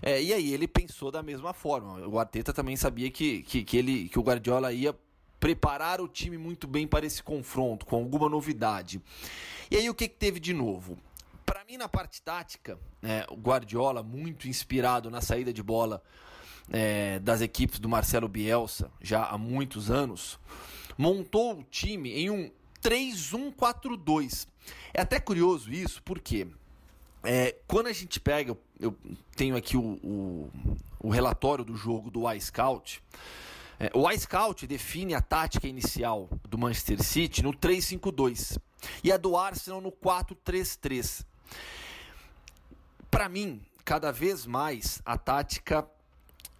É, e aí ele pensou da mesma forma. O Arteta também sabia que, que, que, ele, que o Guardiola ia preparar o time muito bem para esse confronto, com alguma novidade. E aí o que, que teve de novo? Para mim, na parte tática, é, o Guardiola, muito inspirado na saída de bola é, das equipes do Marcelo Bielsa, já há muitos anos, montou o time em um 3-1-4-2. É até curioso isso, porque é, quando a gente pega, eu tenho aqui o, o, o relatório do jogo do iScout, é, o iScout define a tática inicial do Manchester City no 3-5-2 e a do Arsenal no 4-3-3. Para mim, cada vez mais a tática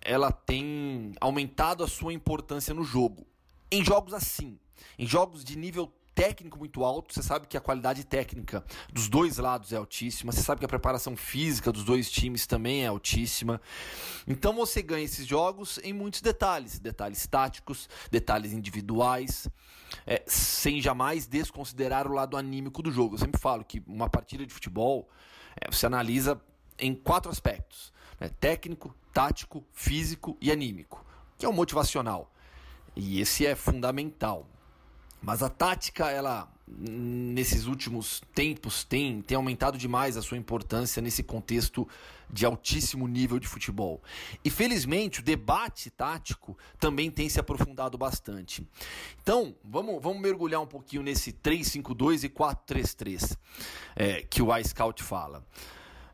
ela tem aumentado a sua importância no jogo. Em jogos assim, em jogos de nível técnico muito alto, você sabe que a qualidade técnica dos dois lados é altíssima, você sabe que a preparação física dos dois times também é altíssima. Então você ganha esses jogos em muitos detalhes, detalhes táticos, detalhes individuais, é, sem jamais desconsiderar o lado anímico do jogo. Eu sempre falo que uma partida de futebol é, você analisa em quatro aspectos: né? técnico, tático, físico e anímico, que é o motivacional. E esse é fundamental. Mas a tática, ela nesses últimos tempos tem, tem aumentado demais a sua importância nesse contexto de altíssimo nível de futebol. E felizmente o debate tático também tem se aprofundado bastante. Então, vamos, vamos mergulhar um pouquinho nesse 3-5-2 e 4-3-3 é, que o iScout fala.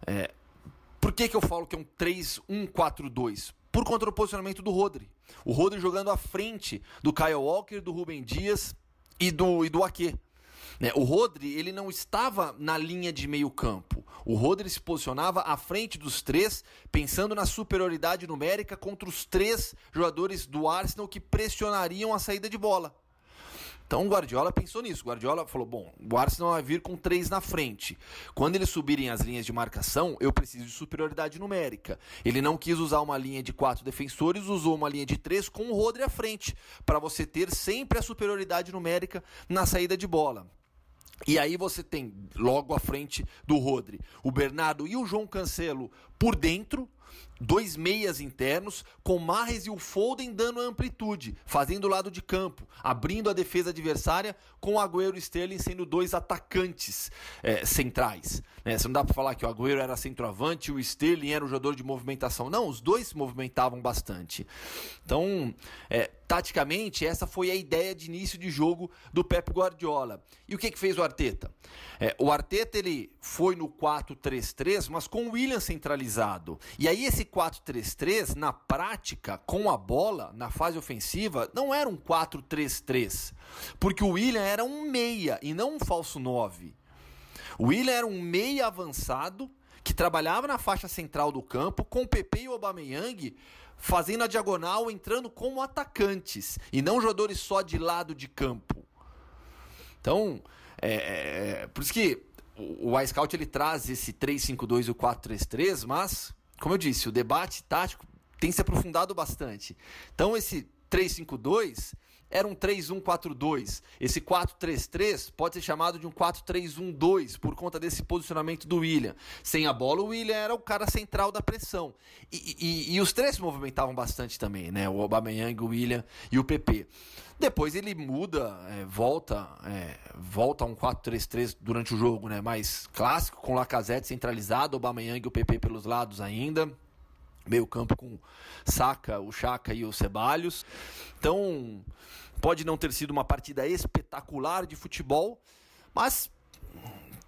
É, por que, que eu falo que é um 3-1-4-2? Por conta do posicionamento do Rodri. O Rodri jogando à frente do Kyle Walker, do Rubem Dias e do, e do Ake. Né? O Rodri, ele não estava na linha de meio campo. O Rodri se posicionava à frente dos três, pensando na superioridade numérica contra os três jogadores do Arsenal que pressionariam a saída de bola. Então o Guardiola pensou nisso. O Guardiola falou: bom, o Arsenal vai vir com três na frente. Quando eles subirem as linhas de marcação, eu preciso de superioridade numérica. Ele não quis usar uma linha de quatro defensores, usou uma linha de três com o Rodri à frente, para você ter sempre a superioridade numérica na saída de bola. E aí você tem, logo à frente do Rodri, o Bernardo e o João Cancelo por dentro, dois meias internos, com Marres e o Foden dando amplitude, fazendo o lado de campo, abrindo a defesa adversária, com o Agüero e Sterling sendo dois atacantes é, centrais. Né? Você não dá para falar que o Agüero era centroavante e o Sterling era o jogador de movimentação. Não, os dois se movimentavam bastante. Então, é, taticamente, essa foi a ideia de início de jogo do Pep Guardiola. E o que, que fez o Arteta? É, o Arteta ele foi no 4-3-3, mas com o William centralizado. E aí esse 4-3-3, na prática, com a bola, na fase ofensiva, não era um 4-3-3. Porque o William era um meia e não um falso 9. O William era um meia avançado que trabalhava na faixa central do campo com o PP e o Aubameyang fazendo a diagonal, entrando como atacantes e não jogadores só de lado de campo. Então, é, é, por isso que o, o iScout ele traz esse 3-5-2 e o 4-3-3, mas, como eu disse, o debate tático tem se aprofundado bastante. Então, esse 3-5-2 era um 3-1-4-2. Esse 4-3-3 pode ser chamado de um 4-3-1-2 por conta desse posicionamento do William. Sem a bola, o William era o cara central da pressão. E, e, e os três se movimentavam bastante também, né? O Aubameyang, o William e o PP. Depois ele muda, é, volta, é, volta a um 4-3-3 durante o jogo, né? Mais clássico, com o Lacazette centralizado, o Aubameyang e o PP pelos lados ainda meio campo com Saca, o Chaka e o Ceballos. Então, pode não ter sido uma partida espetacular de futebol, mas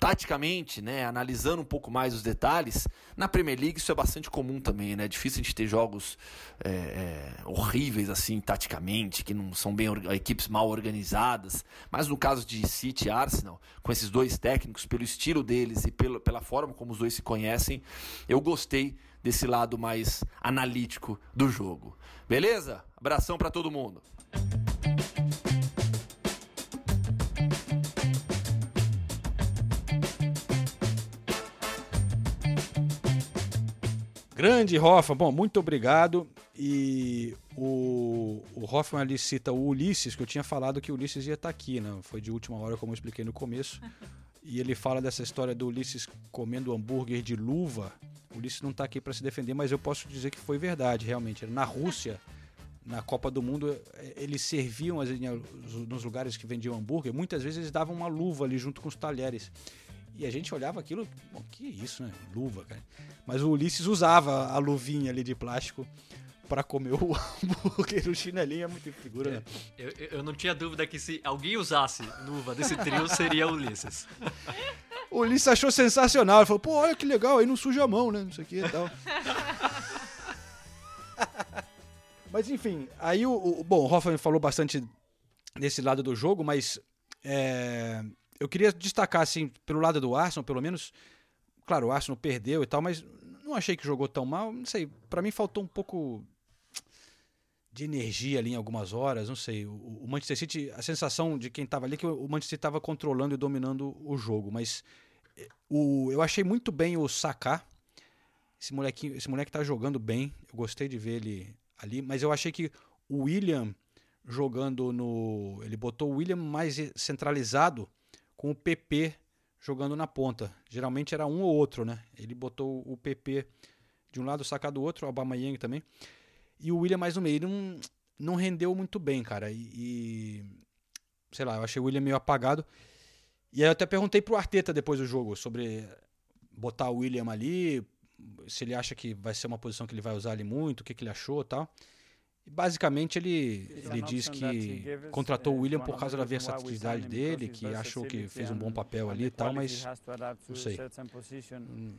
taticamente, né, analisando um pouco mais os detalhes, na Premier League isso é bastante comum também, né? É difícil a gente ter jogos é, é, horríveis assim, taticamente, que não são bem equipes mal organizadas. Mas no caso de City e Arsenal, com esses dois técnicos, pelo estilo deles e pelo, pela forma como os dois se conhecem, eu gostei desse lado mais analítico do jogo. Beleza? Abração para todo mundo. Grande Hoffman, bom, muito obrigado. E o, o Hoffman ali cita o Ulisses, que eu tinha falado que o Ulisses ia estar aqui, né? Foi de última hora, como eu expliquei no começo. E ele fala dessa história do Ulisses comendo hambúrguer de luva. O Ulisses não está aqui para se defender, mas eu posso dizer que foi verdade, realmente. Na Rússia, na Copa do Mundo, eles serviam nos lugares que vendiam hambúrguer, muitas vezes eles davam uma luva ali junto com os talheres. E a gente olhava aquilo, bom, que isso, né? Luva, cara. Mas o Ulisses usava a luvinha ali de plástico para comer o hambúrguer. O chinelinho é muito figura, É, né? eu, eu não tinha dúvida que se alguém usasse luva desse trio, seria o Ulisses. O Ulisses achou sensacional. Ele falou, pô, olha que legal, aí não suja a mão, né? Não sei o que e tal. mas enfim, aí o, o. Bom, o Hoffman falou bastante desse lado do jogo, mas. é, eu queria destacar, assim, pelo lado do Arsenal, pelo menos. Claro, o Arsenal perdeu e tal, mas não achei que jogou tão mal. Não sei, para mim faltou um pouco de energia ali em algumas horas, não sei. O, o Manchester City, a sensação de quem estava ali é que o Manchester City estava controlando e dominando o jogo, mas eh, o, eu achei muito bem o Saka. Esse molequinho, esse moleque tá jogando bem. Eu gostei de ver ele ali, mas eu achei que o William jogando no, ele botou o William mais centralizado com o PP jogando na ponta. Geralmente era um ou outro, né? Ele botou o PP de um lado, o Saka do outro, o Aubameyang também. E o William mais no meio. Ele não, não rendeu muito bem, cara. E, e, sei lá, eu achei o William meio apagado. E aí eu até perguntei pro Arteta depois do jogo sobre botar o William ali, se ele acha que vai ser uma posição que ele vai usar ali muito, o que, que ele achou e tal. E basicamente ele, ele diz que contratou o William por causa da versatilidade dele, que achou que fez um bom papel ali e tal, mas não sei.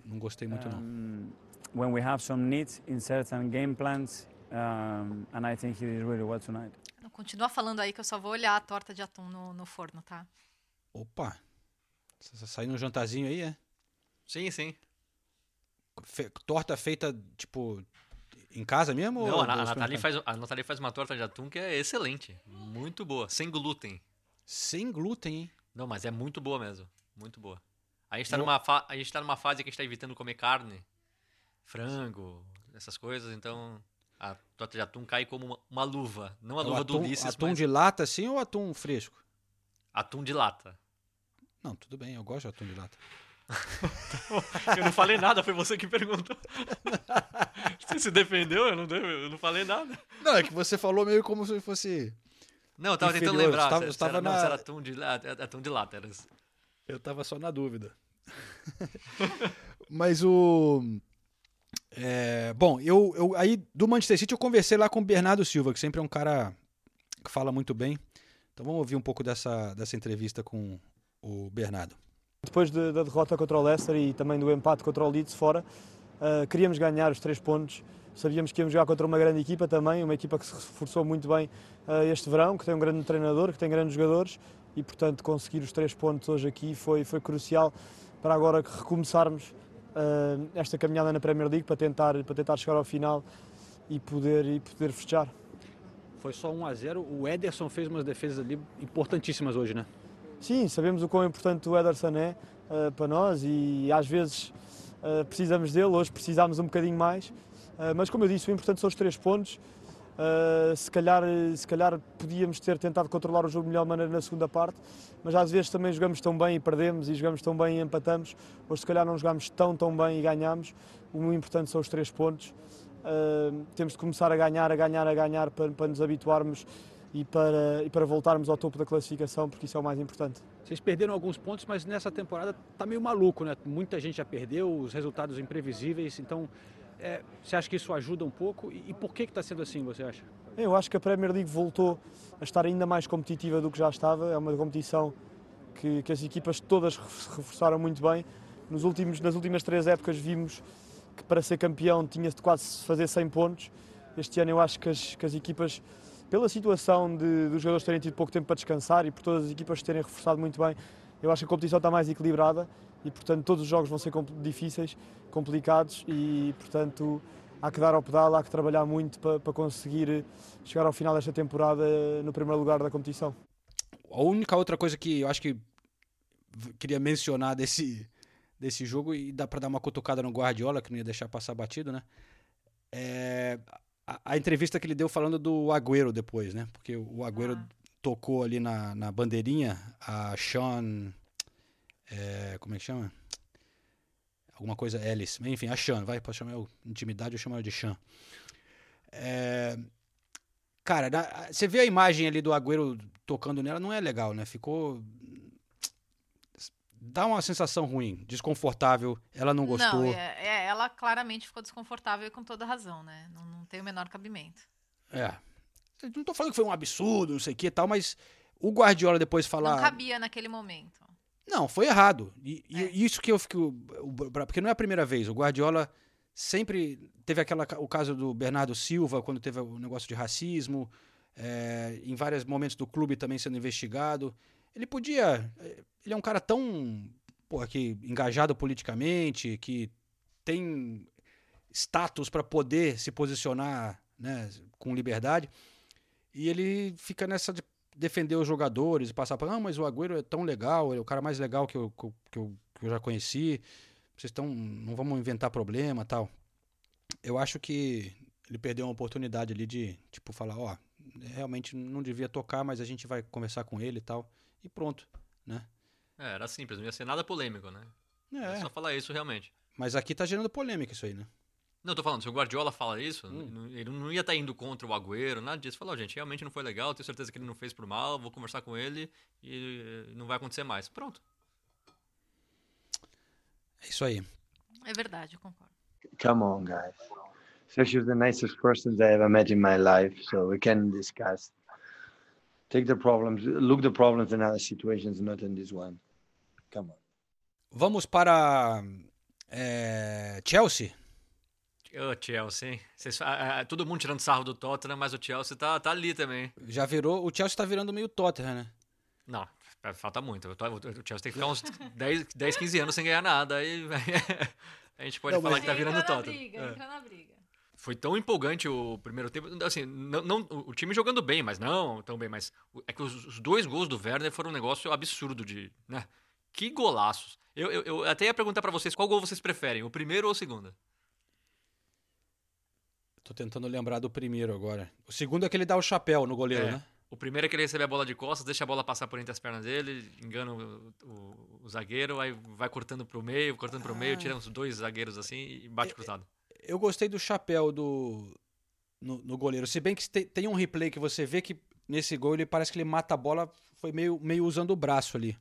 Não, gostei muito não. When we have some needs in certain game plans, um, and I think he did really well tonight. Continua falando aí que eu só vou olhar a torta de atum no, no forno, tá? Opa. Você saiu no jantarzinho aí, é? Sim, sim. Fe- torta feita, tipo, em casa mesmo? Não, ou a, a Nathalie faz, a Nathalie faz uma torta de atum que é excelente. Muito boa. Sem glúten. Sem glúten, hein? Não, mas é muito boa mesmo. Muito boa. A gente tá, Eu- numa, a gente tá numa fase que a gente tá evitando comer carne, frango, essas coisas, então a torta de atum cai como uma, uma luva. Não a É luva do atum, Ulisses, atum mas de lata assim ou atum fresco? atum de lata. Não, tudo bem, eu gosto de atum de lata. Eu não falei nada, foi você que perguntou. Você se defendeu? Eu não, eu não falei nada. Não, é que você falou meio como se fosse. Não, eu tava tentando inferior, lembrar. você tava- se- era, não, na- se era atum de, é- atum de lata. Era. Eu tava só na dúvida. Mas o. é, bom, eu, eu aí do Manchester City eu conversei lá com o Bernardo Silva, que sempre é um cara que fala muito bem. Então vamos ouvir um pouco dessa, dessa entrevista com o Bernardo. Depois de- da derrota contra o Leicester e também do empate contra o Leeds fora, uh, queríamos ganhar os três pontos. Sabíamos que íamos jogar contra uma grande equipa também, uma equipa que se reforçou muito bem uh, este verão, que tem um grande treinador, que tem grandes jogadores e, portanto, conseguir os três pontos hoje aqui foi, foi crucial para agora recomeçarmos uh, esta caminhada na Premier League para tentar, para tentar chegar ao final e poder, e poder festejar. Foi só 1 a 0 O Ederson fez umas defesas ali importantíssimas hoje, né? Sim, sabemos o quão importante o Ederson é uh, para nós e às vezes uh, precisamos dele, hoje precisámos um bocadinho mais, mas como eu disse, o importante são os três pontos. Uh, se, calhar, se calhar podíamos ter tentado controlar o jogo de melhor maneira na segunda parte, mas às vezes também jogamos tão bem e perdemos e jogamos tão bem e empatamos. Hoje se calhar não jogamos tão tão bem e ganhamos. O importante são os três pontos. Uh, temos de começar a ganhar, a ganhar, a ganhar para, para nos habituarmos e para, e para voltarmos ao topo da classificação, porque isso é o mais importante. Vocês perderam alguns pontos, mas nessa temporada tá meio maluco, né? Muita gente já perdeu, os resultados imprevisíveis. Então, é, você acha que isso ajuda um pouco? E, e por que está sendo assim, você acha? Eu acho que a Premier League voltou a estar ainda mais competitiva do que já estava. É uma competição que, que as equipas todas reforçaram muito bem. Nos últimos, nas últimas três épocas vimos que para ser campeão tinha de quase fazer 100 pontos. Este ano eu acho que as, que as equipas, pela situação de, dos jogadores terem tido pouco tempo para descansar e por todas as equipas terem reforçado muito bem, eu acho que a competição está mais equilibrada e, portanto, todos os jogos vão ser difíceis, complicados e, portanto, há que dar ao pedal, há que trabalhar muito para, para conseguir chegar ao final desta temporada no primeiro lugar da competição. A única outra coisa que eu acho que queria mencionar desse, desse jogo, e dá para dar uma cutucada no Guardiola, que não ia deixar passar batido, né? É a, a entrevista que ele deu falando do Agüero depois, né? Porque o Agüero Ah. tocou ali na, na bandeirinha a Sean. É, como é que chama? Alguma coisa Ellis. Enfim, a Sean, vai, pode chamar eu, intimidade, eu chamo ela de Sean. É, cara, na- você vê a imagem ali do Agüero tocando nela, não é legal, né? Ficou. Dá uma sensação ruim, desconfortável. Ela não gostou. Não, é, é, ela claramente ficou desconfortável e com toda razão, né? Não, não tem o menor cabimento. É. Não tô falando que foi um absurdo, não sei o que e tal, mas o Guardiola depois falar. Não cabia naquele momento. Não, foi errado. E, e isso que eu fico. Porque não é a primeira vez. O Guardiola sempre teve aquela, o caso do Bernardo Silva, quando teve o negócio de racismo, é, em vários momentos do clube também sendo investigado. Ele podia. Ele é um cara tão. Porra, que engajado politicamente, que tem status para poder se posicionar né, com liberdade. E ele fica nessa de defender os jogadores e passar para. Não, mas o Agüero é tão legal, é o cara mais legal que eu, que eu, que eu, que eu já conheci. Vocês estão. Não vamos inventar problema tal. Eu acho que ele perdeu uma oportunidade ali de, tipo, falar: ó, realmente não devia tocar, mas a gente vai conversar com ele e tal. E pronto, né? É, era simples, não ia ser nada polêmico, né? É. É só falar isso realmente. Mas aqui tá gerando polêmica isso aí, né? Não, tô falando, se o Guardiola fala isso, Hum. ele não ia estar indo contra o Agüero, nada disso. Falou, gente, realmente não foi legal, tenho certeza que ele não fez por mal, vou conversar com ele e eh, não vai acontecer mais. Pronto. É isso aí. É verdade, eu concordo. Come on, guys. So she's the nicest person I ever met in my life, so we can discuss. Take the problems, look the problems in other situations, not in this one. Come on. Vamos para é, Chelsea. Ô, Chelsea, hein? Vocês- ah, ah, todo mundo tirando sarro do Tottenham, mas o Chelsea tá, tá ali também. Já virou. O Chelsea tá virando meio Tottenham, né? Não, falta muito. O Chelsea tem que ficar uns 10, 10 15 anos sem ganhar nada. Aí a gente pode Não, falar mas- que tá virando Tottenham. briga, É. entra na briga. Foi tão empolgante o primeiro tempo. Assim, não, não- o time jogando bem, mas não tão bem. Mas é que os, os dois gols do Werner foram um negócio absurdo de. Né? Que golaços. Eu, eu, eu até ia perguntar pra vocês qual gol vocês preferem, o primeiro ou o segundo? Tô tentando lembrar do primeiro agora. O segundo é que ele dá o chapéu no goleiro, É. né? O primeiro é que ele recebe a bola de costas, deixa a bola passar por entre as pernas dele, engana o, o- o zagueiro, aí vai cortando pro meio, cortando pro meio, Ah. tira uns dois zagueiros assim e bate cruzado. Eu gostei do chapéu do no, no goleiro. Se bem que tem, tem um replay que você vê que nesse gol ele parece que ele mata a bola, foi meio, meio usando o braço ali.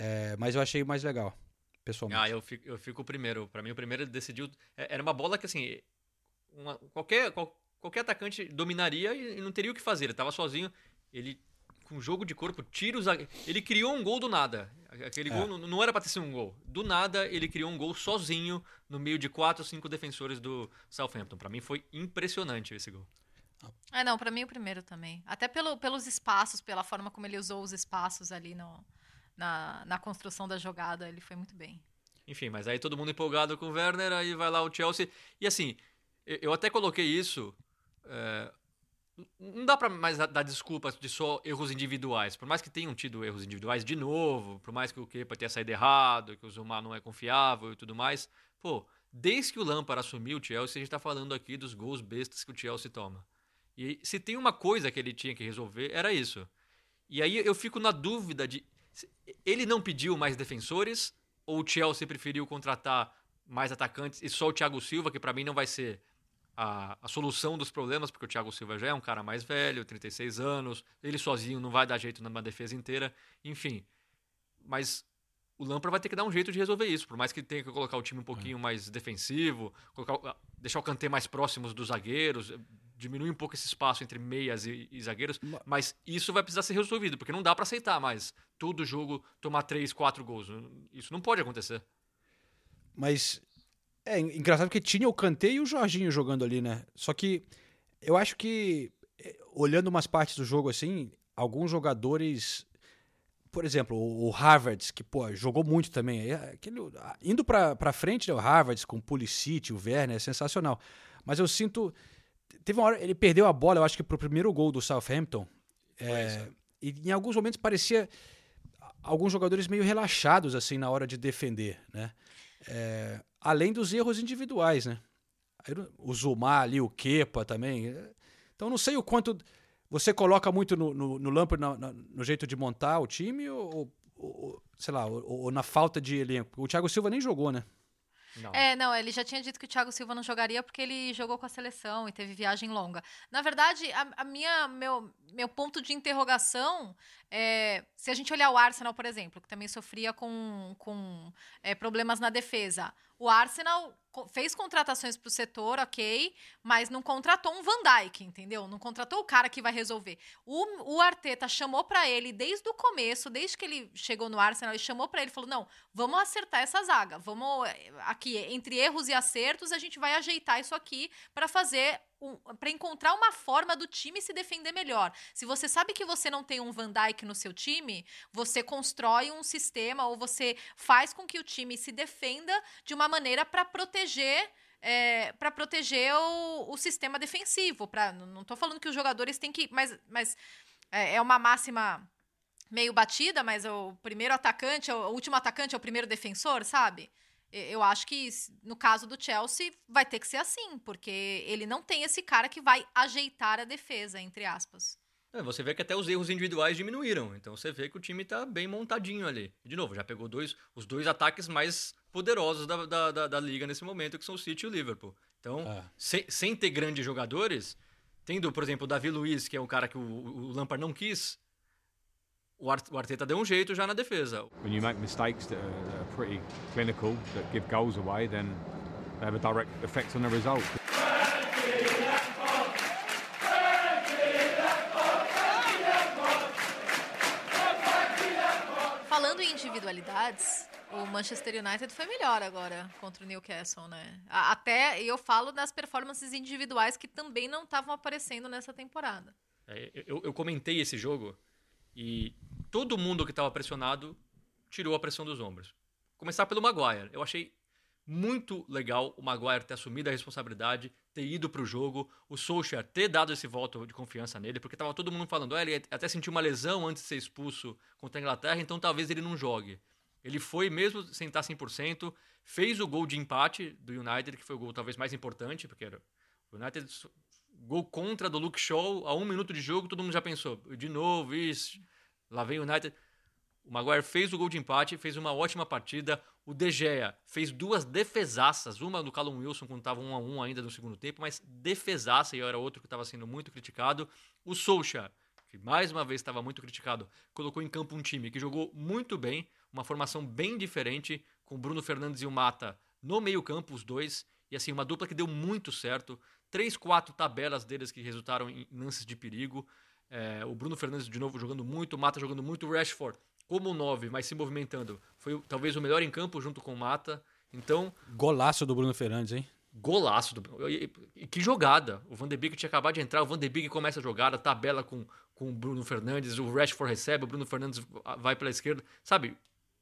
É, mas eu achei mais legal, pessoalmente. Ah, eu fico, eu fico o primeiro. Pra mim, o primeiro ele decidiu. é- Era uma bola que, assim, uma- qualquer, qual- qualquer atacante dominaria e, e não teria o que fazer. Ele tava sozinho. Ele, com jogo de corpo, zagueiro. Ele criou um gol do nada. Aquele É. gol não, não era pra ter sido um gol. Do nada, ele criou um gol sozinho no meio de quatro ou cinco defensores do Southampton. Pra mim, foi impressionante esse gol. É, não, pra mim o primeiro também. Até pelo, pelos espaços, pela forma como ele usou os espaços ali no, na, na construção da jogada, ele foi muito bem. Enfim, mas aí todo mundo empolgado com o Werner, aí vai lá o Chelsea. E assim, eu até coloquei isso. é, não dá pra mais dar desculpas de só erros individuais. Por mais que tenham tido erros individuais de novo, por mais que o Kepa tenha saído errado, que o Zuma não é confiável e tudo mais. Pô, desde que o Lampard assumiu o Chelsea, a gente tá falando aqui dos gols bestas que o Chelsea toma. E se tem uma coisa que ele tinha que resolver, era isso. E aí eu fico na dúvida de. Ele não pediu mais defensores? Ou o Chelsea preferiu contratar mais atacantes e só o Thiago Silva, que pra mim não vai ser a, a solução dos problemas, porque o Thiago Silva já é um cara mais velho, 36 anos, ele sozinho não vai dar jeito numa defesa inteira, enfim. Mas o Lampard vai ter que dar um jeito de resolver isso, por mais que tenha que colocar o time um pouquinho mais defensivo, colocar, deixar o Kanté mais próximos dos zagueiros, diminuir um pouco esse espaço entre meias e, e zagueiros, mas isso vai precisar ser resolvido, porque não dá pra aceitar mais todo jogo tomar três, quatro gols. Isso não pode acontecer. Mas é en- engraçado porque tinha o Kanté e o Jorginho jogando ali, né? Só que eu acho que, eh, olhando umas partes do jogo assim, alguns jogadores. Por exemplo, o Harvard, que pô, jogou muito também. é Aquele, indo pra, pra frente, né, o Harvard com o Pulisic, o Werner, é sensacional. Mas eu sinto. Teve uma hora, ele perdeu a bola, eu acho que pro primeiro gol do Southampton. É, e em alguns momentos parecia alguns jogadores meio relaxados assim na hora de defender, né? É, além dos erros individuais, né? O Zumar ali, o Kepa também. é, Então não sei o quanto você coloca muito no, no, no Lampard na- na- no jeito de montar o time ou, ou- sei lá, ou, ou na falta de elenco. O Thiago Silva nem jogou, né? É, não, ele já tinha dito que o Thiago Silva não jogaria porque ele jogou com a seleção e teve viagem longa. Na verdade, a, a minha, meu, meu ponto de interrogação é se a gente olhar o Arsenal, por exemplo, que também sofria com, com é, problemas na defesa. O Arsenal fez contratações para o setor, ok, mas não contratou um Van Dijk, entendeu? Não contratou o cara que vai resolver. O, o Arteta chamou para ele desde o começo, desde que ele chegou no Arsenal, ele chamou para ele e falou: não, vamos acertar essa zaga, vamos eh, aqui entre erros e acertos a gente vai ajeitar isso aqui para fazer para encontrar uma forma do time se defender melhor. Se você sabe que você não tem um Van Dijk no seu time, você constrói um sistema ou você faz com que o time se defenda de uma maneira para proteger para proteger o, o sistema defensivo. Não tô falando que os jogadores têm que. Mas, mas é, é uma máxima meio batida, mas o primeiro atacante, o último atacante é o primeiro defensor, sabe? Eu acho que no caso do Chelsea vai ter que ser assim, porque ele não tem esse cara que vai ajeitar a defesa, entre aspas. É, você vê que até os erros individuais diminuíram. Então você vê que o time tá bem montadinho ali. De novo, já pegou dois, os dois ataques mais poderosos da, da, da, da liga nesse momento, que são o City e o Liverpool. Então, sem, sem ter grandes jogadores, tendo, por exemplo, o Davi Luiz, que é um cara que o, o Lampard não quis, o, Ar- o Arteta deu um jeito já na defesa. When you make mistakes that are, that are pretty clinical, that give goals away, then they have a direct effect on the result. Falando em individualidades, o Manchester United foi melhor agora contra o Newcastle, né? Até eu falo das performances individuais que também não estavam aparecendo nessa temporada. É, eu, eu comentei esse jogo e todo mundo que estava pressionado tirou a pressão dos ombros. Começar pelo Maguire. Eu achei muito legal o Maguire ter assumido a responsabilidade, ter ido para o jogo, o Solskjaer ter dado esse voto de confiança nele, porque estava todo mundo falando, ah, ele até sentiu uma lesão antes de ser expulso contra a Inglaterra, então talvez ele não jogue. Ele foi mesmo sem estar 100%, fez o gol de empate do United, que foi o gol talvez mais importante, porque era o United gol contra do Luke Shaw a um minuto de jogo, todo mundo já pensou, de novo, isso, lá vem o United. O Maguire fez o gol de empate, fez uma ótima partida. O De Gea fez duas defesaças, uma do Callum Wilson quando estava 1 a 1 ainda no segundo tempo, mas defesaça e era outro que estava sendo muito criticado. O Solskjaer, que mais uma vez estava muito criticado, colocou em campo um time que jogou muito bem, uma formação bem diferente, com Bruno Fernandes e o Mata no meio-campo, os dois, e assim, uma dupla que deu muito certo. Três, quatro tabelas deles que resultaram em lances de perigo. É, o Bruno Fernandes, de novo, jogando muito, o Mata jogando muito, o Rashford como 9, mas se movimentando. Foi talvez o melhor em campo junto com o Mata. Então. Golaço do Bruno Fernandes, hein? Golaço do. E, e, que jogada! O Van de Beek tinha acabado de entrar, o Van de Beek começa a jogada, tabela com, com o Bruno Fernandes, o Rashford recebe, o Bruno Fernandes vai pela esquerda. Sabe?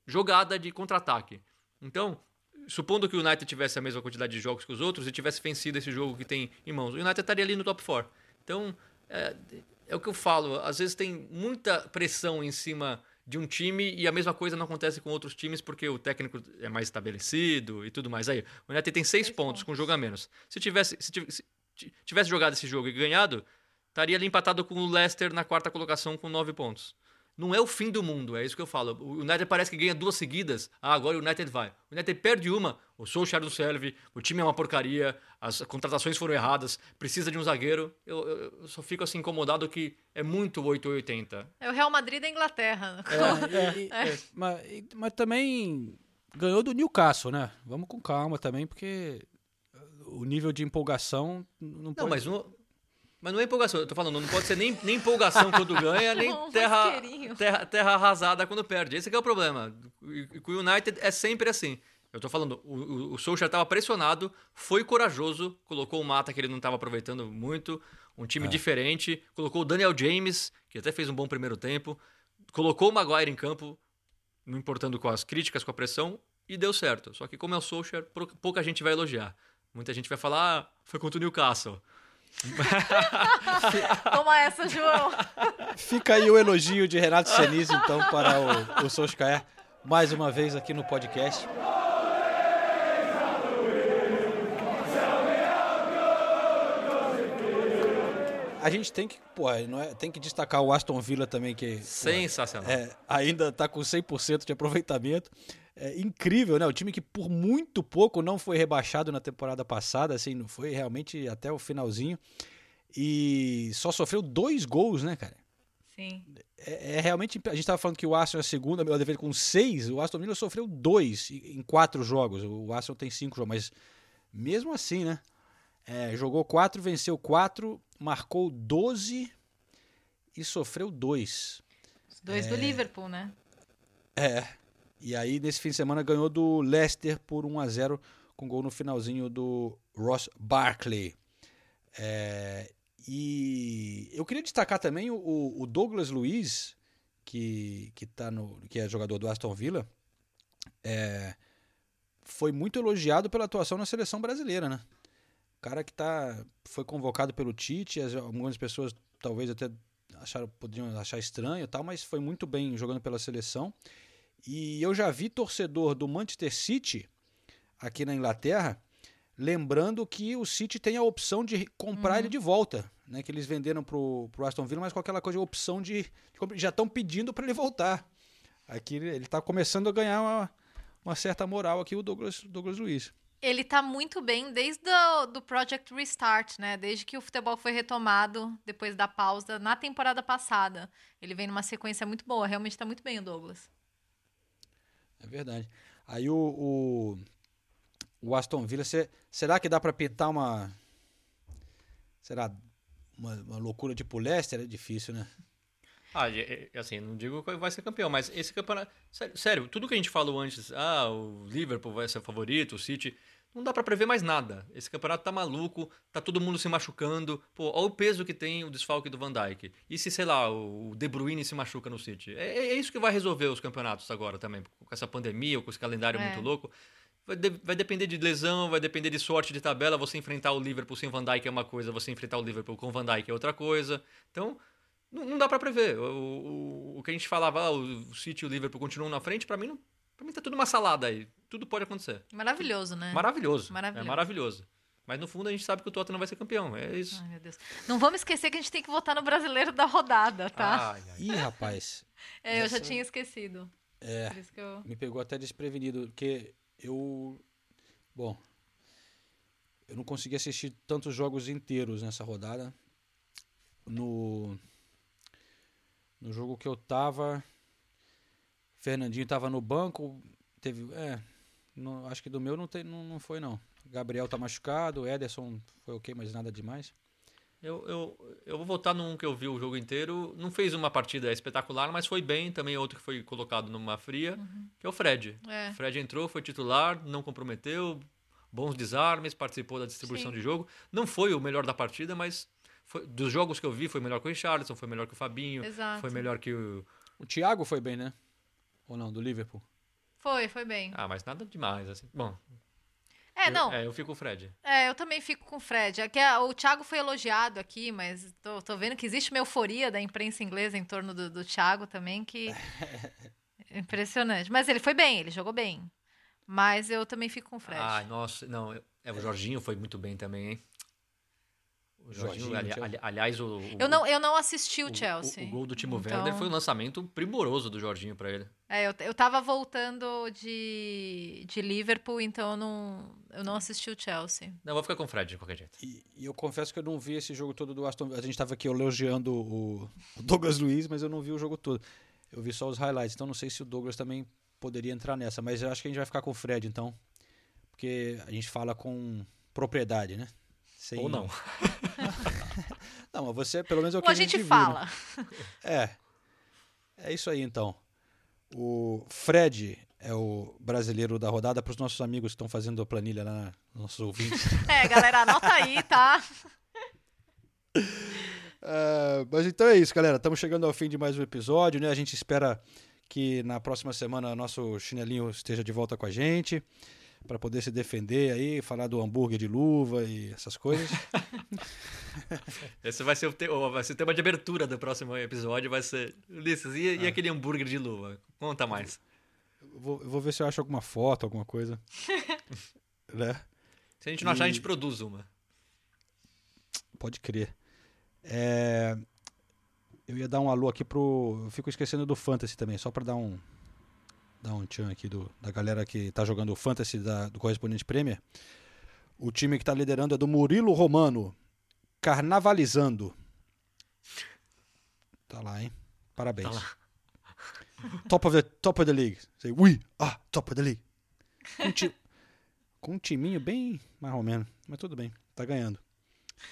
Jogada de contra-ataque. Então, supondo que o United tivesse a mesma quantidade de jogos que os outros e tivesse vencido esse jogo que tem em mãos, o United estaria ali no top 4. Então, é, é o que eu falo. Às vezes tem muita pressão em cima de um time e a mesma coisa não acontece com outros times porque o técnico é mais estabelecido e tudo mais. Aí, o United tem seis, pontos, pontos com um jogo a menos. Se tivesse, se tivesse jogado esse jogo e ganhado, estaria ali empatado com o Leicester na quarta colocação com nove pontos. Não é o fim do mundo, é isso que eu falo. O United parece que ganha duas seguidas. Ah, agora o United vai. O United perde uma, o Solskjaer não serve, o time é uma porcaria, as contratações foram erradas, precisa de um zagueiro. Eu, eu, eu só fico assim incomodado que é muito 880. É o Real Madrid da Inglaterra. É, é, é. Mas, mas também ganhou do Newcastle, né? Vamos com calma também, porque o nível de empolgação não pode... Não, mas no, mas não é empolgação, eu tô falando, não pode ser nem, nem empolgação quando ganha, nem terra, terra, terra arrasada quando perde. Esse é o problema. E com o United é sempre assim. Eu tô falando, o, o, o Solskjaer estava pressionado, foi corajoso, colocou o Mata que ele não estava aproveitando muito, um time é. diferente, colocou o Daniel James, que até fez um bom primeiro tempo, colocou o Maguire em campo, não importando com as críticas, com a pressão, e deu certo. Só que como é o Solskjaer, pouca gente vai elogiar. Muita gente vai falar, ah, foi contra o Newcastle. Toma essa, João. Fica aí o elogio de Renato Senise, então, para o, o Solskjaer, mais uma vez aqui no podcast. A gente tem que, pô, não é, tem que destacar o Aston Villa também, que Sensacional. é, ainda está com 100% de aproveitamento é, incrível, né? O time que por muito pouco não foi rebaixado na temporada passada, assim, não foi realmente até o finalzinho. E só sofreu dois gols, né, cara? Sim. É, é realmente. A gente estava falando que o Arsenal é a segunda, melhor defesa com seis. O Aston Villa sofreu dois em quatro jogos. O Arsenal tem cinco jogos, mas mesmo assim, né? É, jogou quatro, venceu quatro, marcou 12 e sofreu dois. Os dois é... do Liverpool, né? É. E aí, nesse fim de semana, ganhou do Leicester por 1 a 0 com gol no finalzinho do Ross Barkley. É, e eu queria destacar também o, o Douglas Luiz, que, que, tá no, que é jogador do Aston Villa. É, foi muito elogiado pela atuação na seleção brasileira, né? Cara que tá, foi convocado pelo Tite, algumas pessoas talvez até acharam, poderiam achar estranho e tal, mas foi muito bem jogando pela seleção. E eu já vi torcedor do Manchester City aqui na Inglaterra lembrando que o City tem a opção de comprar uhum. ele de volta, né? Que eles venderam pro, pro Aston Villa, mas com aquela coisa opção de, de já estão pedindo para ele voltar. Aqui ele está começando a ganhar uma, uma certa moral aqui o Douglas, Douglas Luiz. Ele tá muito bem desde o do Project Restart, né? Desde que o futebol foi retomado depois da pausa na temporada passada. Ele vem numa sequência muito boa, realmente está muito bem o Douglas. É verdade. Aí o, o, o Aston Villa, cê, será que dá para pintar uma. Será uma, uma loucura tipo Leicester? É difícil, né? Ah, assim, não digo que vai ser campeão, mas esse campeonato. Sério, sério, tudo que a gente falou antes, ah, o Liverpool vai ser favorito, o City. Não dá pra prever mais nada. Esse campeonato tá maluco, tá todo mundo se machucando. Pô, olha o peso que tem o desfalque do Van Dijk. E se, sei lá, o De Bruyne se machuca no City? É, é isso que vai resolver os campeonatos agora também, com essa pandemia, com esse calendário É. muito louco. Vai, de- vai depender de lesão, vai depender de sorte de tabela. Você enfrentar o Liverpool sem Van Dijk é uma coisa, você enfrentar o Liverpool com Van Dijk é outra coisa. Então, não, não dá pra prever. O, o, o que a gente falava, ah, o City e o Liverpool continuam na frente, pra mim, não, pra mim tá tudo uma salada aí. Tudo pode acontecer. Maravilhoso, né? Maravilhoso. Maravilhoso. É maravilhoso. Mas no fundo a gente sabe que o Tottenham vai ser campeão. É isso. Ai, meu Deus. Não vamos esquecer que a gente tem que votar no brasileiro da rodada, tá? Ai, ai. Ih, rapaz. é, eu já tinha esquecido. É, Por isso que eu- me pegou até desprevenido, porque eu. Bom, eu não consegui assistir tantos jogos inteiros nessa rodada. No. No jogo que eu tava. Fernandinho tava no banco. Teve. É. não- acho que do meu não, tem, não, não foi, não. Gabriel tá machucado, Ederson foi ok, mas nada demais. Eu, eu, eu vou votar num que eu vi o jogo inteiro. Não fez uma partida espetacular, mas foi bem. Também outro que foi colocado numa fria, que é o Fred. É. O Fred entrou, foi titular, não comprometeu, bons desarmes, participou da distribuição Sim. de jogo. Não foi o melhor da partida, mas foi- dos jogos que eu vi, foi melhor que o Richardson, foi melhor que o Fabinho, Exato. foi melhor que o. O Thiago foi bem, né? Ou não, do Liverpool? Foi, foi bem. Ah, mas nada demais, assim. Bom. É, eu- não. É, eu fico com o Fred. É, eu também fico com o Fred. É que a- o Thiago foi elogiado aqui, mas tô, tô vendo que existe uma euforia da imprensa inglesa em torno do, do Thiago também, que. Impressionante. Mas ele foi bem, ele jogou bem. Mas eu também fico com o Fred. Ai, nossa, não. eu- É, o Jorginho foi muito bem também, hein? O Jorginho, Jorginho, ali- ali- aliás, o, o- eu, não, eu não assisti o, o- Chelsea. O, o gol do Timo Então- Werner foi um lançamento primoroso do Jorginho pra ele. É, eu, eu tava voltando de, de Liverpool, então eu não, eu não assisti o Chelsea. Não, eu vou ficar com o Fred de qualquer jeito. E, e eu confesso que eu não vi esse jogo todo do Aston Villa. A gente estava aqui elogiando o, o Douglas Luiz, mas eu não vi o jogo todo. Eu vi só os highlights, então não sei se o Douglas também poderia entrar nessa. Mas eu acho que a gente vai ficar com o Fred, então. Porque a gente fala com propriedade, né? Sem- Ou não. não, mas você, pelo menos é o que Ou a gente né? fala. É. É isso aí, então. O Fred é o brasileiro da rodada para os nossos amigos que estão fazendo a planilha lá, nossos ouvintes. É, galera, anota aí, tá? Ah, mas então é isso, galera. Estamos chegando ao fim de mais um episódio, né? A gente espera que na próxima semana nosso chinelinho esteja de volta com a gente para poder se defender aí, falar do hambúrguer de luva e essas coisas. Esse vai ser, o te- vai ser o tema de abertura do próximo episódio. Vai ser. Ulisses, e, e Ah. aquele hambúrguer de luva? Conta mais. Eu vou, eu vou ver se eu acho alguma foto, alguma coisa. né? Se a gente não achar, a E- gente produz uma. Pode crer. É, Eu ia dar um alô aqui pro. Eu fico esquecendo do Fantasy também, só pra dar um. Dar um tchan aqui do, da galera que tá jogando o Fantasy da- do Correspondente Premier. O time que tá liderando é do Murilo Romano. Carnavalizando. Tá lá, hein? Parabéns. Tá lá. Top of the, top of the league. Say, we are top of the league. Um, ti- com um timinho bem mais ou menos. Mas tudo bem, tá ganhando.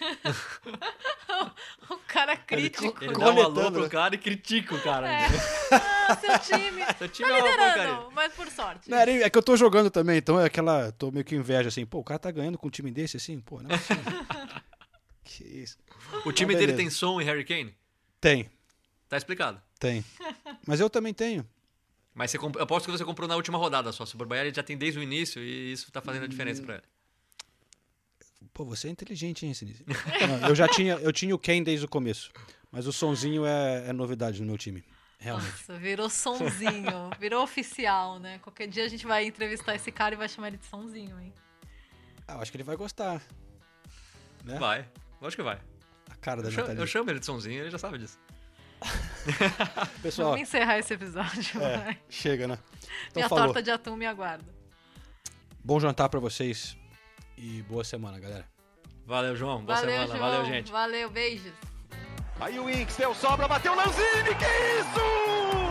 o cara crítico. Ele dá um alô pro cara e critica o cara. É. né? Ah, seu time. Seu time tá é liderando, mas por sorte. Não, é que eu tô jogando também, então é aquela. Tô meio que inveja assim. Pô, o cara tá ganhando com um time desse assim? Pô, não é que isso. O time dele tem som e Harry Kane? Tem, Tá explicado. tem. Mas eu também tenho. Mas você comp... eu aposto que você comprou na última rodada só. Se o Borbaia ele já tem desde o início e isso tá fazendo a diferença pra ele. Pô, você é inteligente, hein, Sinise? Eu já tinha, eu tinha o Ken desde o começo. Mas o sonzinho é, é novidade no meu time. Realmente. Nossa, virou sonzinho, virou oficial, né? Qualquer dia a gente vai entrevistar esse cara e vai chamar ele de sonzinho, hein? Ah, eu acho que ele vai gostar. Né? Vai. Lógico que vai. A cara da Eu chamo, eu chamo ele de sonzinho, ele já sabe disso. Pessoal, Vamos encerrar esse episódio, é, vai. chega, né? Então Minha falou. torta de atum me aguarda. Bom jantar pra vocês e boa semana, galera. Valeu, João. Boa Valeu, semana. João. Valeu, gente. Valeu, beijos. Aí o Inks deu sobra, bateu Lanzini, que isso?